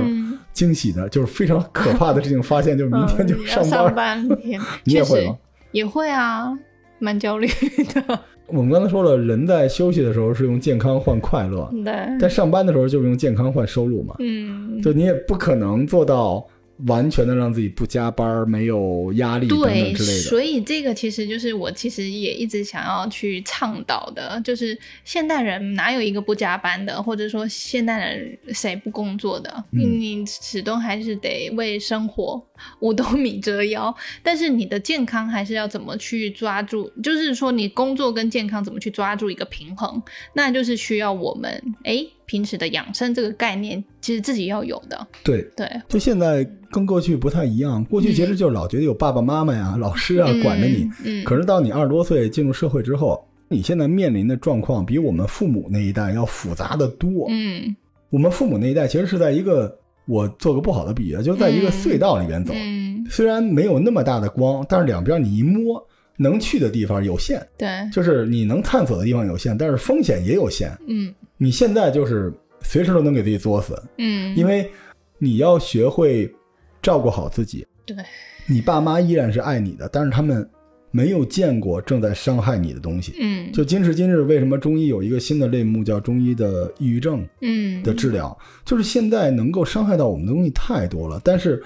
惊喜的，就是非常可怕的事情，发现就是明天就 *laughs* 上班。上班天，*laughs* 你也会吗？也会啊，蛮焦虑的。*laughs* 我们刚才说了，人在休息的时候是用健康换快乐，对，在上班的时候就是用健康换收入嘛。嗯，就你也不可能做到。完全的让自己不加班、没有压力等等之类的。所以这个其实就是我其实也一直想要去倡导的，就是现代人哪有一个不加班的，或者说现代人谁不工作的？你始终还是得为生活五斗米折腰，但是你的健康还是要怎么去抓住？就是说你工作跟健康怎么去抓住一个平衡？那就是需要我们哎。平时的养生这个概念，其实自己要有的。对对，就现在跟过去不太一样。过去其实就是老觉得有爸爸妈妈呀、老师啊管着你。嗯。可是到你二十多岁进入社会之后，你现在面临的状况比我们父母那一代要复杂的多。嗯。我们父母那一代其实是在一个，我做个不好的比喻，就在一个隧道里边走。嗯。虽然没有那么大的光，但是两边你一摸，能去的地方有限。对。就是你能探索的地方有限，但是风险也有限。嗯。你现在就是随时都能给自己作死，嗯，因为你要学会照顾好自己。对，你爸妈依然是爱你的，但是他们没有见过正在伤害你的东西。嗯，就今时今日，为什么中医有一个新的类目叫中医的抑郁症？嗯，的治疗，就是现在能够伤害到我们的东西太多了，但是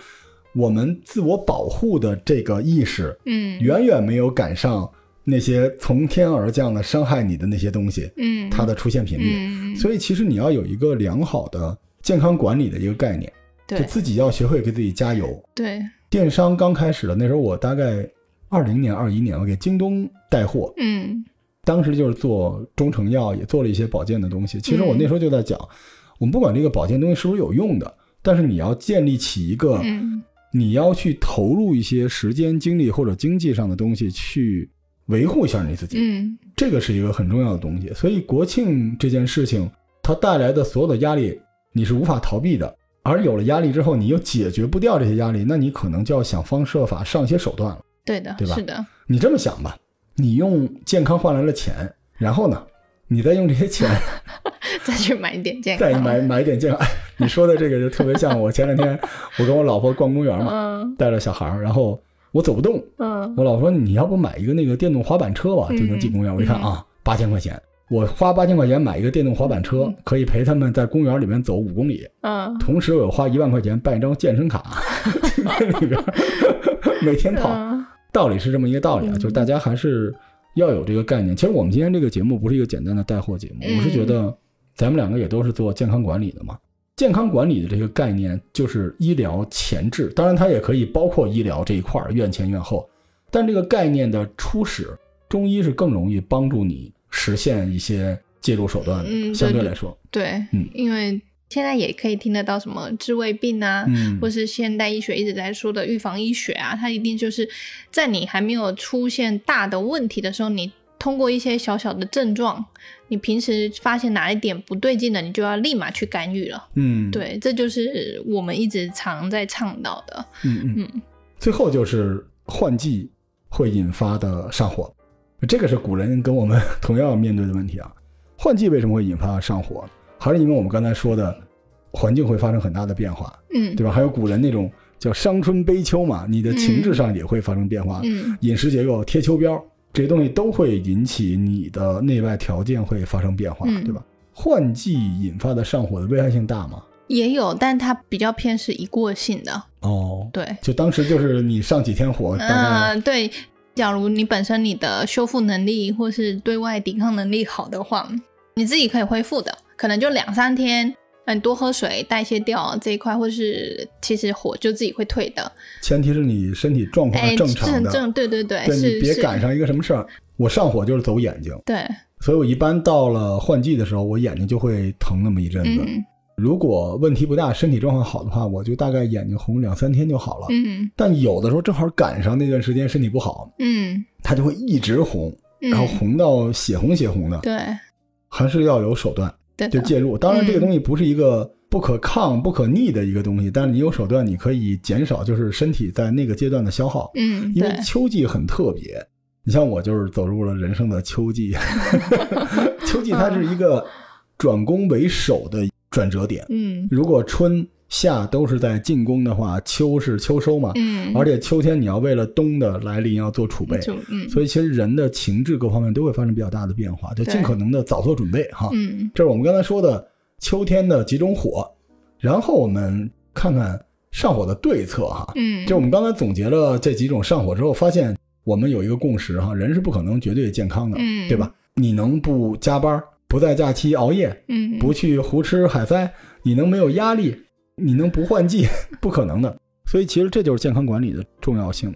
我们自我保护的这个意识，嗯，远远没有赶上。那些从天而降的伤害你的那些东西，嗯，它的出现频率，所以其实你要有一个良好的健康管理的一个概念，对，就自己要学会给自己加油。对，电商刚开始的那时候，我大概二零年、二一年，我给京东带货，嗯，当时就是做中成药，也做了一些保健的东西。其实我那时候就在讲，我们不管这个保健东西是不是有用的，但是你要建立起一个，你要去投入一些时间、精力或者经济上的东西去。维护一下你自己，嗯，这个是一个很重要的东西。所以国庆这件事情，它带来的所有的压力，你是无法逃避的。而有了压力之后，你又解决不掉这些压力，那你可能就要想方设法上一些手段了。对的，对吧？是的。你这么想吧，你用健康换来了钱，然后呢，你再用这些钱 *laughs* 再去买一点健康，*laughs* 再买买一点健康。*laughs* 你说的这个就特别像我前两天我跟我老婆逛公园嘛，带着小孩儿，然后。我走不动，嗯，我老婆说你要不买一个那个电动滑板车吧，就能进公园。我一看啊，八千块钱，我花八千块钱买一个电动滑板车，可以陪他们在公园里面走五公里，嗯，同时我有花一万块钱办一张健身卡，*laughs* 在里边 *laughs* 每天跑。道理是这么一个道理啊，就是大家还是要有这个概念。其实我们今天这个节目不是一个简单的带货节目，我是觉得咱们两个也都是做健康管理的嘛。健康管理的这个概念就是医疗前置，当然它也可以包括医疗这一块儿，院前院后。但这个概念的初始，中医是更容易帮助你实现一些介入手段的。嗯，相对来说，对，嗯，因为现在也可以听得到什么治胃病啊，嗯，或是现代医学一直在说的预防医学啊，它一定就是在你还没有出现大的问题的时候，你。通过一些小小的症状，你平时发现哪一点不对劲的，你就要立马去干预了。嗯，对，这就是我们一直常在倡导的。嗯嗯嗯。最后就是换季会引发的上火，这个是古人跟我们 *laughs* 同样面对的问题啊。换季为什么会引发上火？还是因为我们刚才说的环境会发生很大的变化，嗯，对吧？还有古人那种叫伤春悲秋嘛，你的情志上也会发生变化，嗯，饮食结构、贴秋膘这些东西都会引起你的内外条件会发生变化，对吧？换季引发的上火的危害性大吗？也有，但它比较偏是一过性的哦，对，就当时就是你上几天火，嗯，对。假如你本身你的修复能力或是对外抵抗能力好的话，你自己可以恢复的，可能就两三天，嗯，多喝水代谢掉这一块，或是其实火就自己会退的。前提是你身体状况正常的，正对对对，对你别赶上一个什么事儿，我上火就是走眼睛，对，所以我一般到了换季的时候，我眼睛就会疼那么一阵子。如果问题不大，身体状况好的话，我就大概眼睛红两三天就好了。嗯，但有的时候正好赶上那段时间身体不好，嗯，它就会一直红，然后红到血红血红的。对，还是要有手段，就介入。当然，这个东西不是一个不可抗、不可逆的一个东西，但是你有手段，你可以减少就是身体在那个阶段的消耗。嗯，因为秋季很特别，你像我就是走入了人生的秋季。*laughs* 秋季它是一个转攻为守的。转折点，嗯，如果春夏都是在进攻的话，秋是秋收嘛，嗯，而且秋天你要为了冬的来临要做储备，嗯，所以其实人的情志各方面都会发生比较大的变化，就尽可能的早做准备哈，嗯，这是我们刚才说的秋天的几种火，然后我们看看上火的对策哈，嗯，就我们刚才总结了这几种上火之后，发现我们有一个共识哈，人是不可能绝对健康的，嗯，对吧？你能不加班？不在假期熬夜，嗯，不去胡吃海塞，你能没有压力？你能不换季？*laughs* 不可能的。所以其实这就是健康管理的重要性。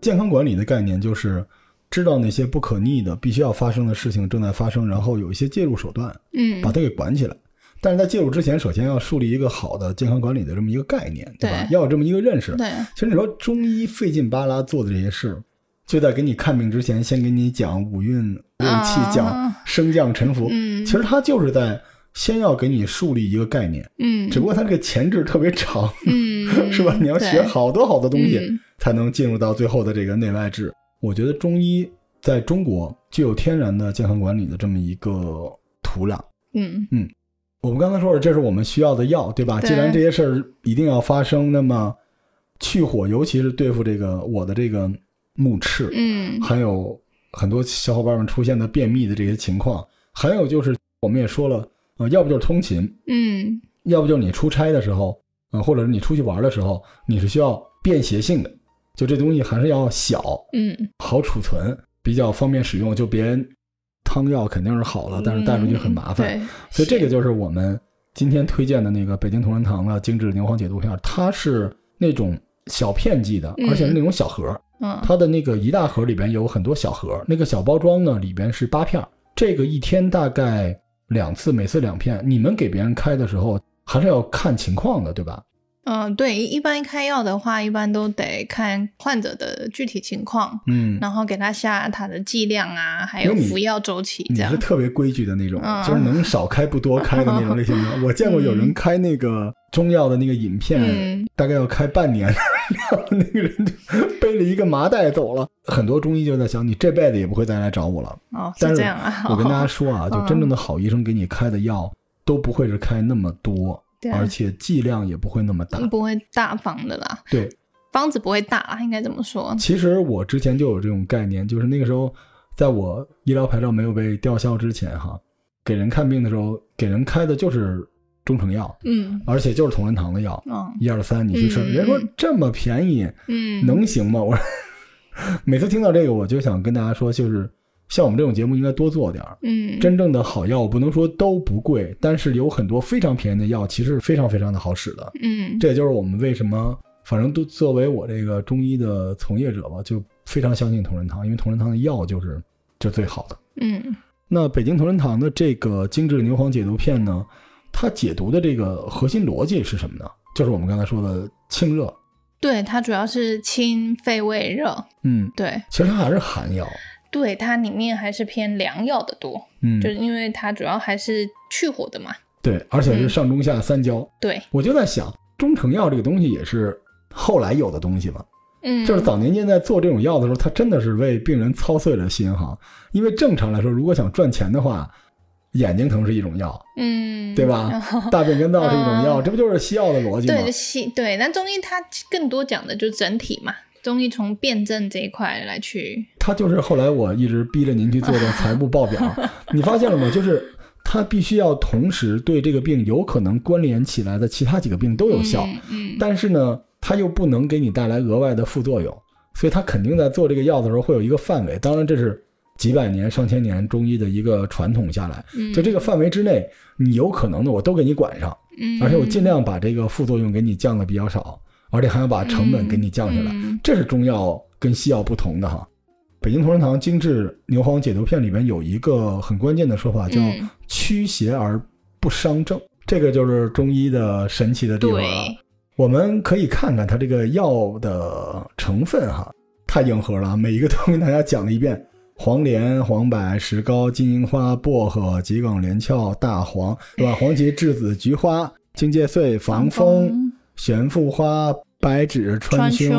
健康管理的概念就是知道那些不可逆的、必须要发生的事情正在发生，然后有一些介入手段，嗯，把它给管起来。但是在介入之前，首先要树立一个好的健康管理的这么一个概念，对吧？要有这么一个认识。对，其实你说中医费劲巴拉做的这些事。就在给你看病之前，先给你讲五运六气，讲升降沉浮。嗯，其实他就是在先要给你树立一个概念。嗯，只不过它这个前置特别长。嗯，*laughs* 是吧？你要学好多好多东西，才能进入到最后的这个内外治。我觉得中医在中国具有天然的健康管理的这么一个土壤。嗯嗯，我们刚才说了，这是我们需要的药，对吧？既然这些事儿一定要发生，那么去火，尤其是对付这个我的这个。目赤，嗯，还有很多小伙伴们出现的便秘的这些情况，还有就是我们也说了，呃，要不就是通勤，嗯，要不就是你出差的时候，呃，或者是你出去玩的时候，你是需要便携性的，就这东西还是要小，嗯，好储存，比较方便使用，就别汤药肯定是好了，但是带出去很麻烦，所以这个就是我们今天推荐的那个北京同仁堂的精致牛黄解毒片，它是那种小片剂的，而且是那种小盒。嗯，它的那个一大盒里边有很多小盒，那个小包装呢里边是八片，这个一天大概两次，每次两片。你们给别人开的时候还是要看情况的，对吧？嗯，对，一般开药的话，一般都得看患者的具体情况，嗯，然后给他下他的剂量啊，还有服药周期。你是特别规矩的那种，就是能少开不多开的那种类型的。我见过有人开那个中药的那个饮片，大概要开半年，然后那个人就背了一个麻袋走了。很多中医就在想，你这辈子也不会再来找我了。哦，是这样啊。我跟大家说啊，*laughs* 就真正的好医生给你开的药，都不会是开那么多。而且剂量也不会那么大，不会大方的啦。对，方子不会大，应该怎么说。其实我之前就有这种概念，就是那个时候，在我医疗牌照没有被吊销之前，哈，给人看病的时候，给人开的就是中成药，嗯，而且就是同仁堂的药，嗯，一二三，你去吃。人说这么便宜，嗯，能行吗？我 *laughs* 每次听到这个，我就想跟大家说，就是。像我们这种节目应该多做点儿。嗯，真正的好药，我不能说都不贵，但是有很多非常便宜的药，其实非常非常的好使的。嗯，这也就是我们为什么，反正都作为我这个中医的从业者吧，就非常相信同仁堂，因为同仁堂的药就是就最好的。嗯，那北京同仁堂的这个精致牛黄解毒片呢，它解毒的这个核心逻辑是什么呢？就是我们刚才说的清热。对，它主要是清肺胃热。嗯，对，其实它还是寒药。对，它里面还是偏凉药的多，嗯，就是因为它主要还是去火的嘛。对，而且是上中下三焦。对，我就在想，中成药这个东西也是后来有的东西吧。嗯，就是早年间在做这种药的时候，他真的是为病人操碎了心哈。因为正常来说，如果想赚钱的话，眼睛疼是一种药，嗯，对吧？*laughs* 大便干燥是一种药，这不就是西药的逻辑吗？对，西对。那中医它更多讲的就是整体嘛，中医从辩证这一块来去。*laughs* 他就是后来我一直逼着您去做的财务报表，*laughs* 你发现了吗？就是他必须要同时对这个病有可能关联起来的其他几个病都有效，嗯，但是呢，他又不能给你带来额外的副作用，所以他肯定在做这个药的时候会有一个范围。当然，这是。几百年、上千年中医的一个传统下来，就这个范围之内，你有可能的我都给你管上，而且我尽量把这个副作用给你降的比较少，而且还要把成本给你降下来，这是中药跟西药不同的哈。北京同仁堂精致牛黄解毒片里面有一个很关键的说法，叫驱邪而不伤正，这个就是中医的神奇的地方了。我们可以看看它这个药的成分哈，太硬核了，每一个都跟大家讲了一遍。黄连、黄柏、石膏、金银花、薄荷、桔梗、连翘、大黄，对吧？黄芪、栀子、菊花、荆芥穗、防风、玄复花、白芷、川芎、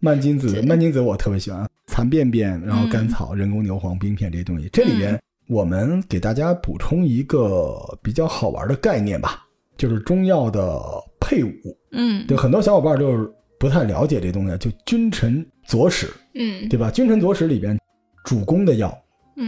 蔓金子。蔓金子我特别喜欢，蚕便便，然后甘草、人工牛黄、冰片这些东西。这里边我们给大家补充一个比较好玩的概念吧，就是中药的配伍。嗯，对很多小伙伴就是不太了解这东西，就君臣佐使，嗯，对吧？君臣佐使里边。主攻的药，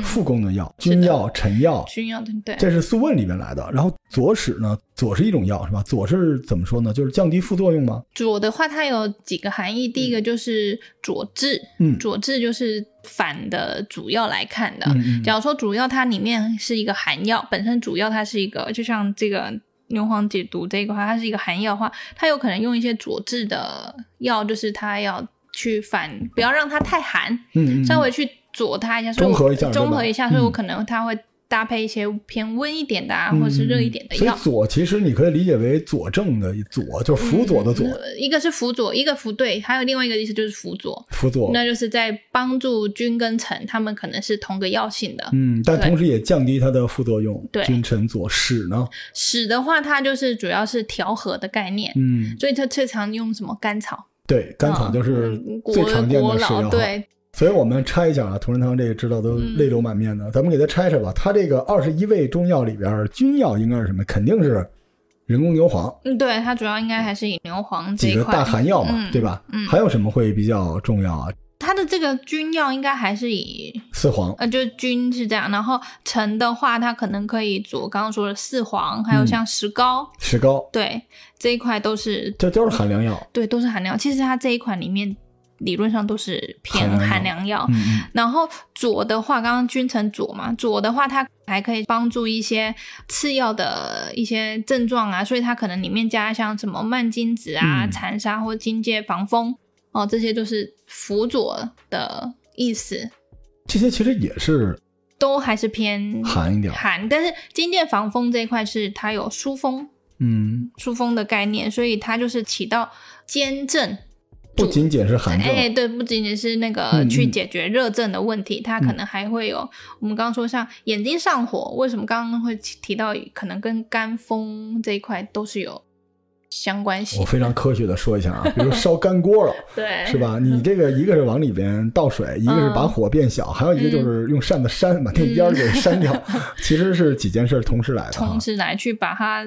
副攻的药，君药、臣药，君药对，这是《素问》里面来的。然后左使呢，左是一种药，是吧？左是怎么说呢？就是降低副作用吗？左的话，它有几个含义。第一个就是佐治，嗯，佐治就是反的主要来看的。嗯假如说主要它里面是一个寒药，本身主要它是一个，就像这个牛黄解毒这一块，它是一个寒药的话，它有可能用一些佐治的药，就是它要去反，不要让它太寒，嗯嗯，稍微去。佐它一下，中和一下，中和一下，所以我可能它会搭配一些偏温一点的啊，或者是热一点的药。所以佐其实你可以理解为佐证的佐，就是辅佐的佐。一个是辅佐，一个辅对，还有另外一个意思就是辅佐。辅佐，那就是在帮助君跟臣，他们可能是同个药性的。嗯，但同时也降低它的副作用。对，君臣佐使呢？使的话，它就是主要是调和的概念。嗯，所以它最常用什么甘草？对，甘草就是最常见的使用。对。所以我们拆一下啊，同仁堂这个知道都泪流满面的，咱们给它拆拆吧。它这个二十一味中药里边，君药应该是什么？肯定是人工牛黄。嗯，对，它主要应该还是以牛黄几个大寒药嘛，对吧？嗯，还有什么会比较重要啊？它的这个君药应该还是以四黄，呃，就是君是这样。然后臣的话，它可能可以煮刚刚说的四黄，还有像石膏。石膏，对，这一块都是，这都是寒凉药。对，都是寒凉。其实它这一款里面。理论上都是偏寒凉药，然后佐的话，刚刚君臣佐嘛，佐的话它还可以帮助一些次要的一些症状啊，所以它可能里面加像什么蔓金子啊、残沙或荆芥防风哦，这些都是辅佐的意思。这些其实也是都还是偏寒一点，寒，但是荆芥防风这一块是它有疏风，嗯，疏风的概念，所以它就是起到兼症。不仅仅是寒症，哎，对，不仅仅是那个去解决热症的问题，它可能还会有我们刚刚说像眼睛上火，为什么刚刚会提到可能跟肝风这一块都是有相关性？我非常科学的说一下啊，比如烧干锅了，*laughs* 对，是吧？你这个一个是往里边倒水，一个是把火变小，还有一个就是用扇子扇，把那烟给扇掉，*laughs* 其实是几件事同时来的，同时来去把它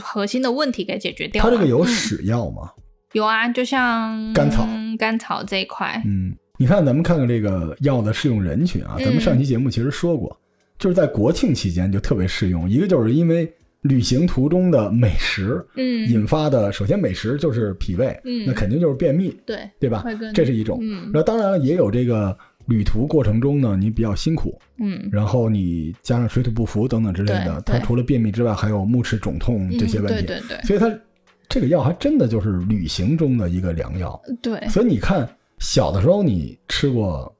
核心的问题给解决掉。它这个有使药吗？有啊，就像甘草，甘草这一块。嗯，你看，咱们看看这个药的适用人群啊。咱们上期节目其实说过，就是在国庆期间就特别适用。一个就是因为旅行途中的美食，嗯，引发的。首先，美食就是脾胃，嗯，那肯定就是便秘，对对吧？这是一种。嗯，那当然了，也有这个旅途过程中呢，你比较辛苦，嗯，然后你加上水土不服等等之类的，它除了便秘之外，还有目赤肿痛这些问题。对对对，所以它。这个药还真的就是旅行中的一个良药，对。所以你看，小的时候你吃过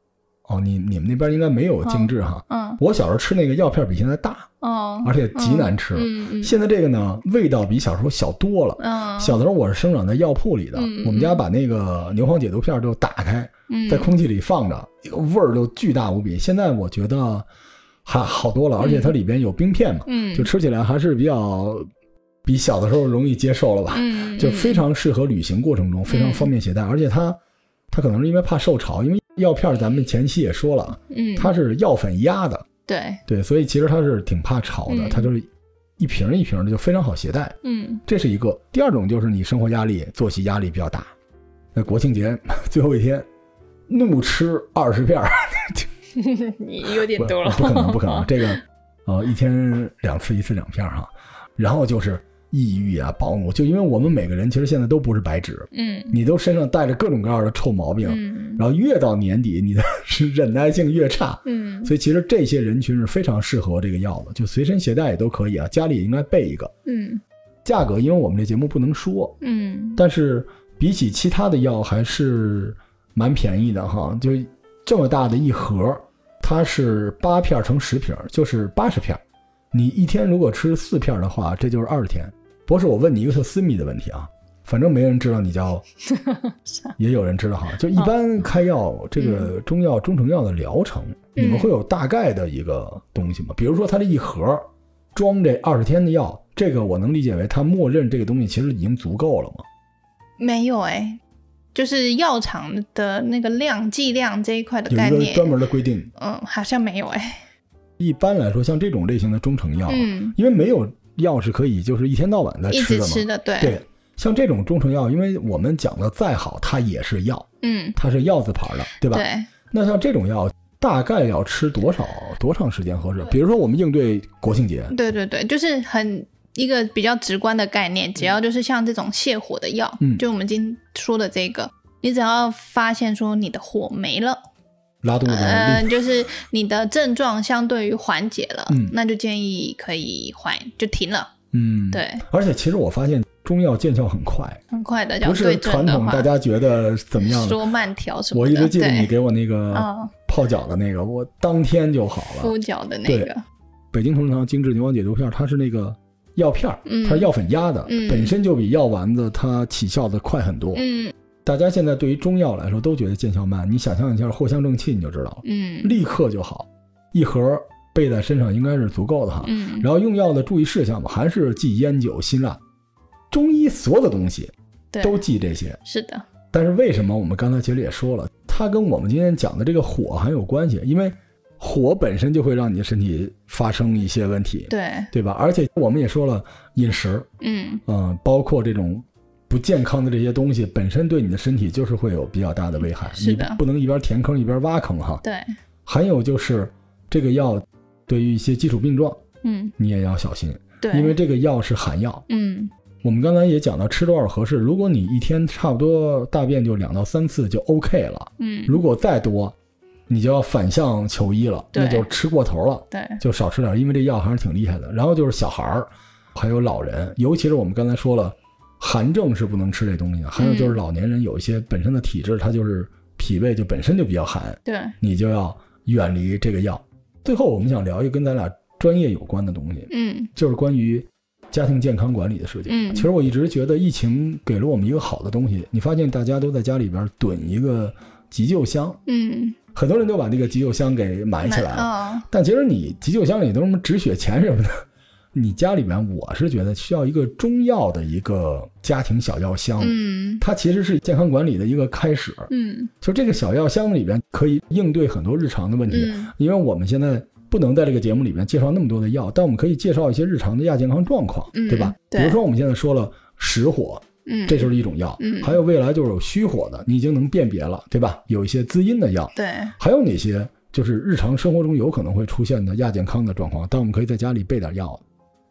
哦，你你们那边应该没有精致哈。嗯。我小时候吃那个药片比现在大。哦。而且极难吃。嗯嗯。现在这个呢，味道比小时候小多了。嗯。小的时候我是生长在药铺里的，我们家把那个牛黄解毒片就打开，在空气里放着，味儿就巨大无比。现在我觉得还好多了，而且它里边有冰片嘛，就吃起来还是比较比小的时候容易接受了吧。*laughs* 嗯。就非常适合旅行过程中，非常方便携带，而且它。它可能是因为怕受潮，因为药片咱们前期也说了，嗯，它是药粉压的，对对，所以其实它是挺怕潮的，它就是一瓶一瓶的，就非常好携带，嗯，这是一个。第二种就是你生活压力、作息压力比较大，那国庆节最后一天怒吃二十片，*laughs* *laughs* 你有点多了，不可能，不可能，这个呃一天两次，一次两片哈，然后就是。抑郁啊，保姆，就因为我们每个人其实现在都不是白纸，嗯，你都身上带着各种各样的臭毛病，嗯，然后越到年底，你的 *laughs* 忍耐性越差，嗯，所以其实这些人群是非常适合这个药的，就随身携带也都可以啊，家里也应该备一个，嗯，价格因为我们这节目不能说，嗯，但是比起其他的药还是蛮便宜的哈，就这么大的一盒，它是八片乘十瓶，就是八十片。你一天如果吃四片的话，这就是二十天。博士，我问你一个特私密的问题啊，反正没人知道你叫，*laughs* 也有人知道哈。就一般开药，这个中药、中成药的疗程，你们会有大概的一个东西吗？比如说，它这一盒装这二十天的药，这个我能理解为它默认这个东西其实已经足够了吗？没有哎，就是药厂的那个量剂量这一块的概念，专门的规定。嗯，好像没有哎。一般来说，像这种类型的中成药，嗯，因为没有药是可以就是一天到晚在吃的嘛，吃的对对。像这种中成药，因为我们讲的再好，它也是药，嗯，它是药字牌的，对吧？对。那像这种药，大概要吃多少多长时间合适？比如说我们应对国庆节，对对对，就是很一个比较直观的概念，只要就是像这种泻火的药，嗯，就我们今天说的这个，你只要发现说你的火没了。拉肚子，嗯，就是你的症状相对于缓解了，那就建议可以缓，就停了。嗯，对。而且其实我发现中药见效很快，很快的，不是传统大家觉得怎么样？说慢调什么？我一直记得你给我那个泡脚的那个，我当天就好了。敷脚的那个，北京同仁堂精致牛黄解毒片，它是那个药片它是药粉压的，本身就比药丸子它起效的快很多。嗯。大家现在对于中药来说都觉得见效慢，你想象一下藿香正气你就知道了，嗯，立刻就好，一盒备在身上应该是足够的哈。嗯，然后用药的注意事项嘛，还是忌烟酒辛辣，中医所有的东西都忌这些。是的。但是为什么我们刚才其实也说了，它跟我们今天讲的这个火很有关系，因为火本身就会让你的身体发生一些问题，对对吧？而且我们也说了饮食，嗯嗯，包括这种。不健康的这些东西本身对你的身体就是会有比较大的危害，是的，不能一边填坑一边挖坑哈。对，还有就是这个药对于一些基础病状，嗯，你也要小心，对，因为这个药是寒药。嗯，我们刚才也讲到吃多少合适，如果你一天差不多大便就两到三次就 OK 了，嗯，如果再多，你就要反向求医了，那就吃过头了，对，就少吃点，因为这药还是挺厉害的。然后就是小孩儿，还有老人，尤其是我们刚才说了。寒症是不能吃这东西的，还有就是老年人有一些本身的体质，他就是脾胃就本身就比较寒，对，你就要远离这个药。最后我们想聊一个跟咱俩专业有关的东西，嗯，就是关于家庭健康管理的事情。嗯，其实我一直觉得疫情给了我们一个好的东西，你发现大家都在家里边囤一个急救箱，嗯，很多人都把这个急救箱给埋起来了，但其实你急救箱里都什么止血钳什么的。你家里面，我是觉得需要一个中药的一个家庭小药箱，嗯，它其实是健康管理的一个开始，嗯，就这个小药箱里边可以应对很多日常的问题，因为我们现在不能在这个节目里面介绍那么多的药，但我们可以介绍一些日常的亚健康状况，对吧？比如说我们现在说了实火，嗯，这就是一种药，嗯，还有未来就是有虚火的，你已经能辨别了，对吧？有一些滋阴的药，对，还有哪些就是日常生活中有可能会出现的亚健康的状况，但我们可以在家里备点药。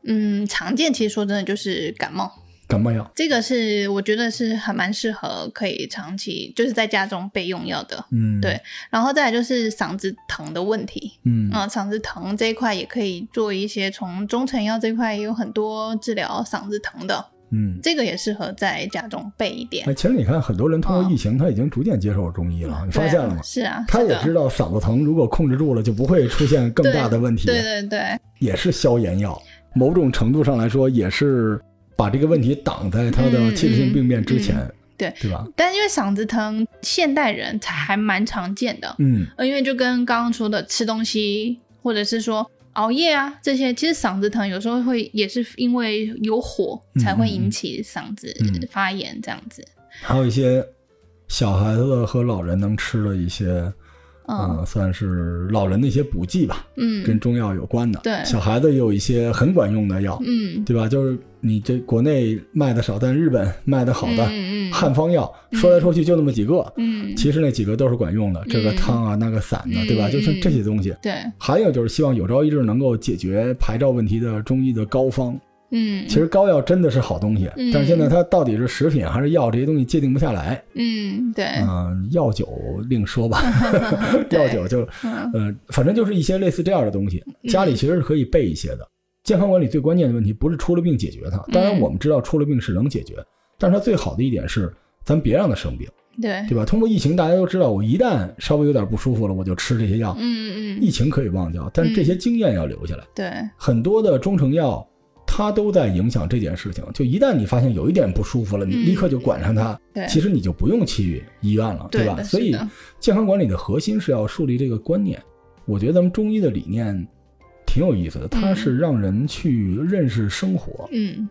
嗯，常见其实说真的就是感冒，感冒药，这个是我觉得是还蛮适合可以长期就是在家中备用药的。嗯，对，然后再来就是嗓子疼的问题，嗯啊，嗓子疼这一块也可以做一些从中成药这一块也有很多治疗嗓子疼的，嗯，这个也适合在家中备一点哎，。其实你看，很多人通过疫情，他已经逐渐接受中医了，你发现了吗啊？是啊，他也知道嗓子疼，如果控制住了，就不会出现更大的问题。对对对，也是消炎药，某种程度上来说，也是把这个问题挡在他的器质性病变之前，嗯对对吧？但因为嗓子疼，现代人才还蛮常见的。嗯，呃，因为就跟刚刚说的吃东西，或者是说熬夜啊这些，其实嗓子疼有时候会也是因为有火才会引起嗓子发炎这样子。还有一些小孩子和老人能吃的一些，嗯呃，算是老人的一些补剂吧，嗯跟嗯中药有关的。对小孩子也有一些很管用的药，嗯，对吧？就是你这国内卖的少，但日本卖的好的汉方药，说来说去就那么几个，嗯，其实那几个都是管用的，这个嗯汤啊，那个散的，对吧？嗯就像这些东西。对，还有就是希望有朝一日能够解决牌照问题的中医的膏方。嗯，其实膏药真的是好东西，嗯但是现在它到底是食品还是药，这些东西界定不下来。嗯对，嗯、药酒另说吧，*laughs* 对药酒就嗯呃，反正就是一些类似这样的东西，家里其实是可以备一些的。健康管理最关键的问题不是出了病解决它，当然嗯我们知道出了病是能解决，但是它最好的一点是，咱别让它生病，对，对吧？通过疫情，大家都知道，我一旦稍微有点不舒服了，我就吃这些药。嗯嗯疫情可以忘掉，但是这些经验要留下来。对，很多的中成药，它都在影响这件事情。就一旦你发现有一点不舒服了，你嗯立刻就管上它，对，其实你就不用去医院了，吧？对吧所以健康管理的核心是要树立这个观念。我觉得咱们中医的理念挺有意思的，它是让人去认识生活，嗯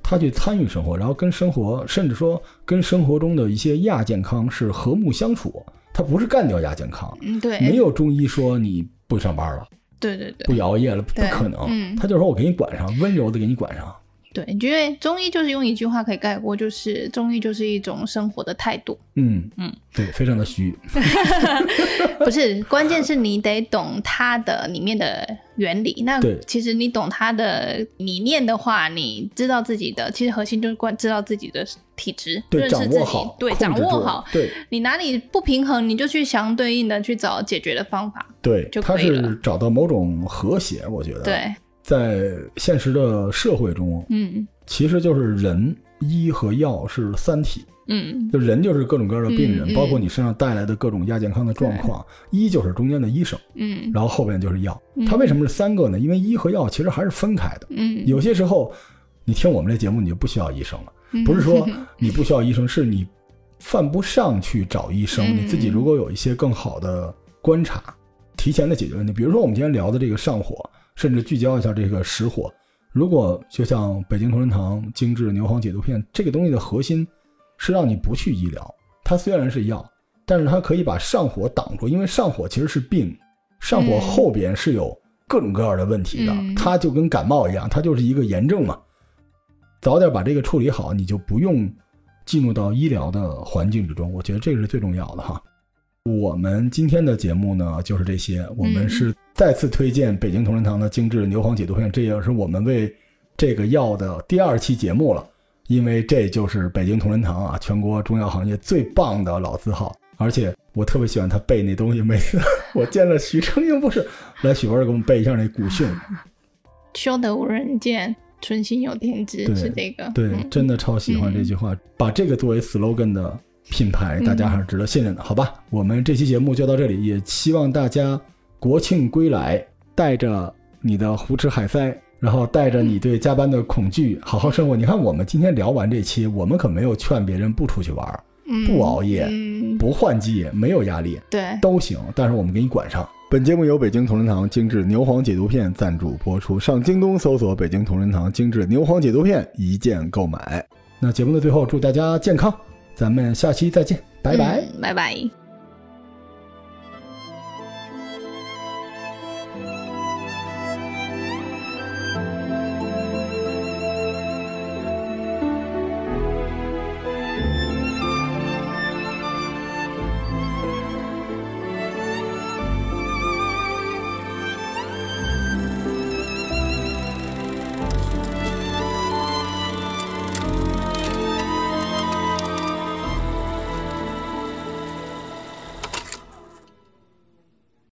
他去参与生活，然后跟生活，甚至说跟生活中的一些亚健康是和睦相处。它不是干掉亚健康，嗯对，没有中医说你不上班了。对对对不熬夜了，不可能。嗯他就说我给你管上，温柔的给你管上。对，因为中医就是用一句话可以概括，就是中医就是一种生活的态度。嗯嗯，对，非常的虚。*laughs* 不是，关键是你得懂它的里面的原理。那其实你懂它的理念的话，你知道自己的，其实核心就是关知道自己的体质，对，认识自己对，掌握好。对你哪里不平衡，你就去相对应的去找解决的方法。对，他就可以了是找到某种和谐。我觉得，，对，在现实的社会中，嗯其实就是人、医和药是三体。嗯就人就是各种各样的病人，嗯嗯包括你身上带来的各种亚健康的状况。医就是中间的医生，嗯然后后边就是药。嗯它为什么是三个呢？因为医和药其实还是分开的。嗯，有些时候，你听我们这节目，你就不需要医生了。嗯不是说 *laughs* 你不需要医生，是你犯不上去找医生。嗯你自己如果有一些更好的观察，提前的解决问题，比如说我们今天聊的这个上火，甚至聚焦一下这个实火。如果就像北京同仁堂精致牛黄解毒片这个东西的核心是让你不去医疗，它虽然是药，但是它可以把上火挡住，因为上火其实是病，上火嗯后边是有各种各样的问题的，嗯它就跟感冒一样，它就是一个炎症嘛。早点把这个处理好，你就不用进入到医疗的环境之中。我觉得这个是最重要的哈。我们今天的节目呢，就是这些。我们是再次推荐北京同仁堂的精致牛黄解毒片，这也是我们为这个药的第二期节目了。因为这就是北京同仁堂啊，全国中药行业最棒的老字号。而且我特别喜欢他背那东西，每次 *laughs* 我见了许成英不是，来许博士给我们背一下那古训。修得无人见，存心有天知，是这个。对，嗯真的超喜欢这句话，把这个作为 slogan 的品牌，大家还是值得信任的，好吧？我们这期节目就到这里，也希望大家国庆归来，带着你的胡吃海塞，然后带着你对加班的恐惧，好好生活。你看，我们今天聊完这期，我们可没有劝别人不出去玩，嗯不熬夜嗯，不换季，没有压力，对，都行，但是我们给你管上。本节目由北京同仁堂精致牛黄解毒片赞助播出，上京东搜索“北京同仁堂精致牛黄解毒片”，一键购买。那节目的最后，祝大家健康，咱们下期再见，拜拜。拜拜。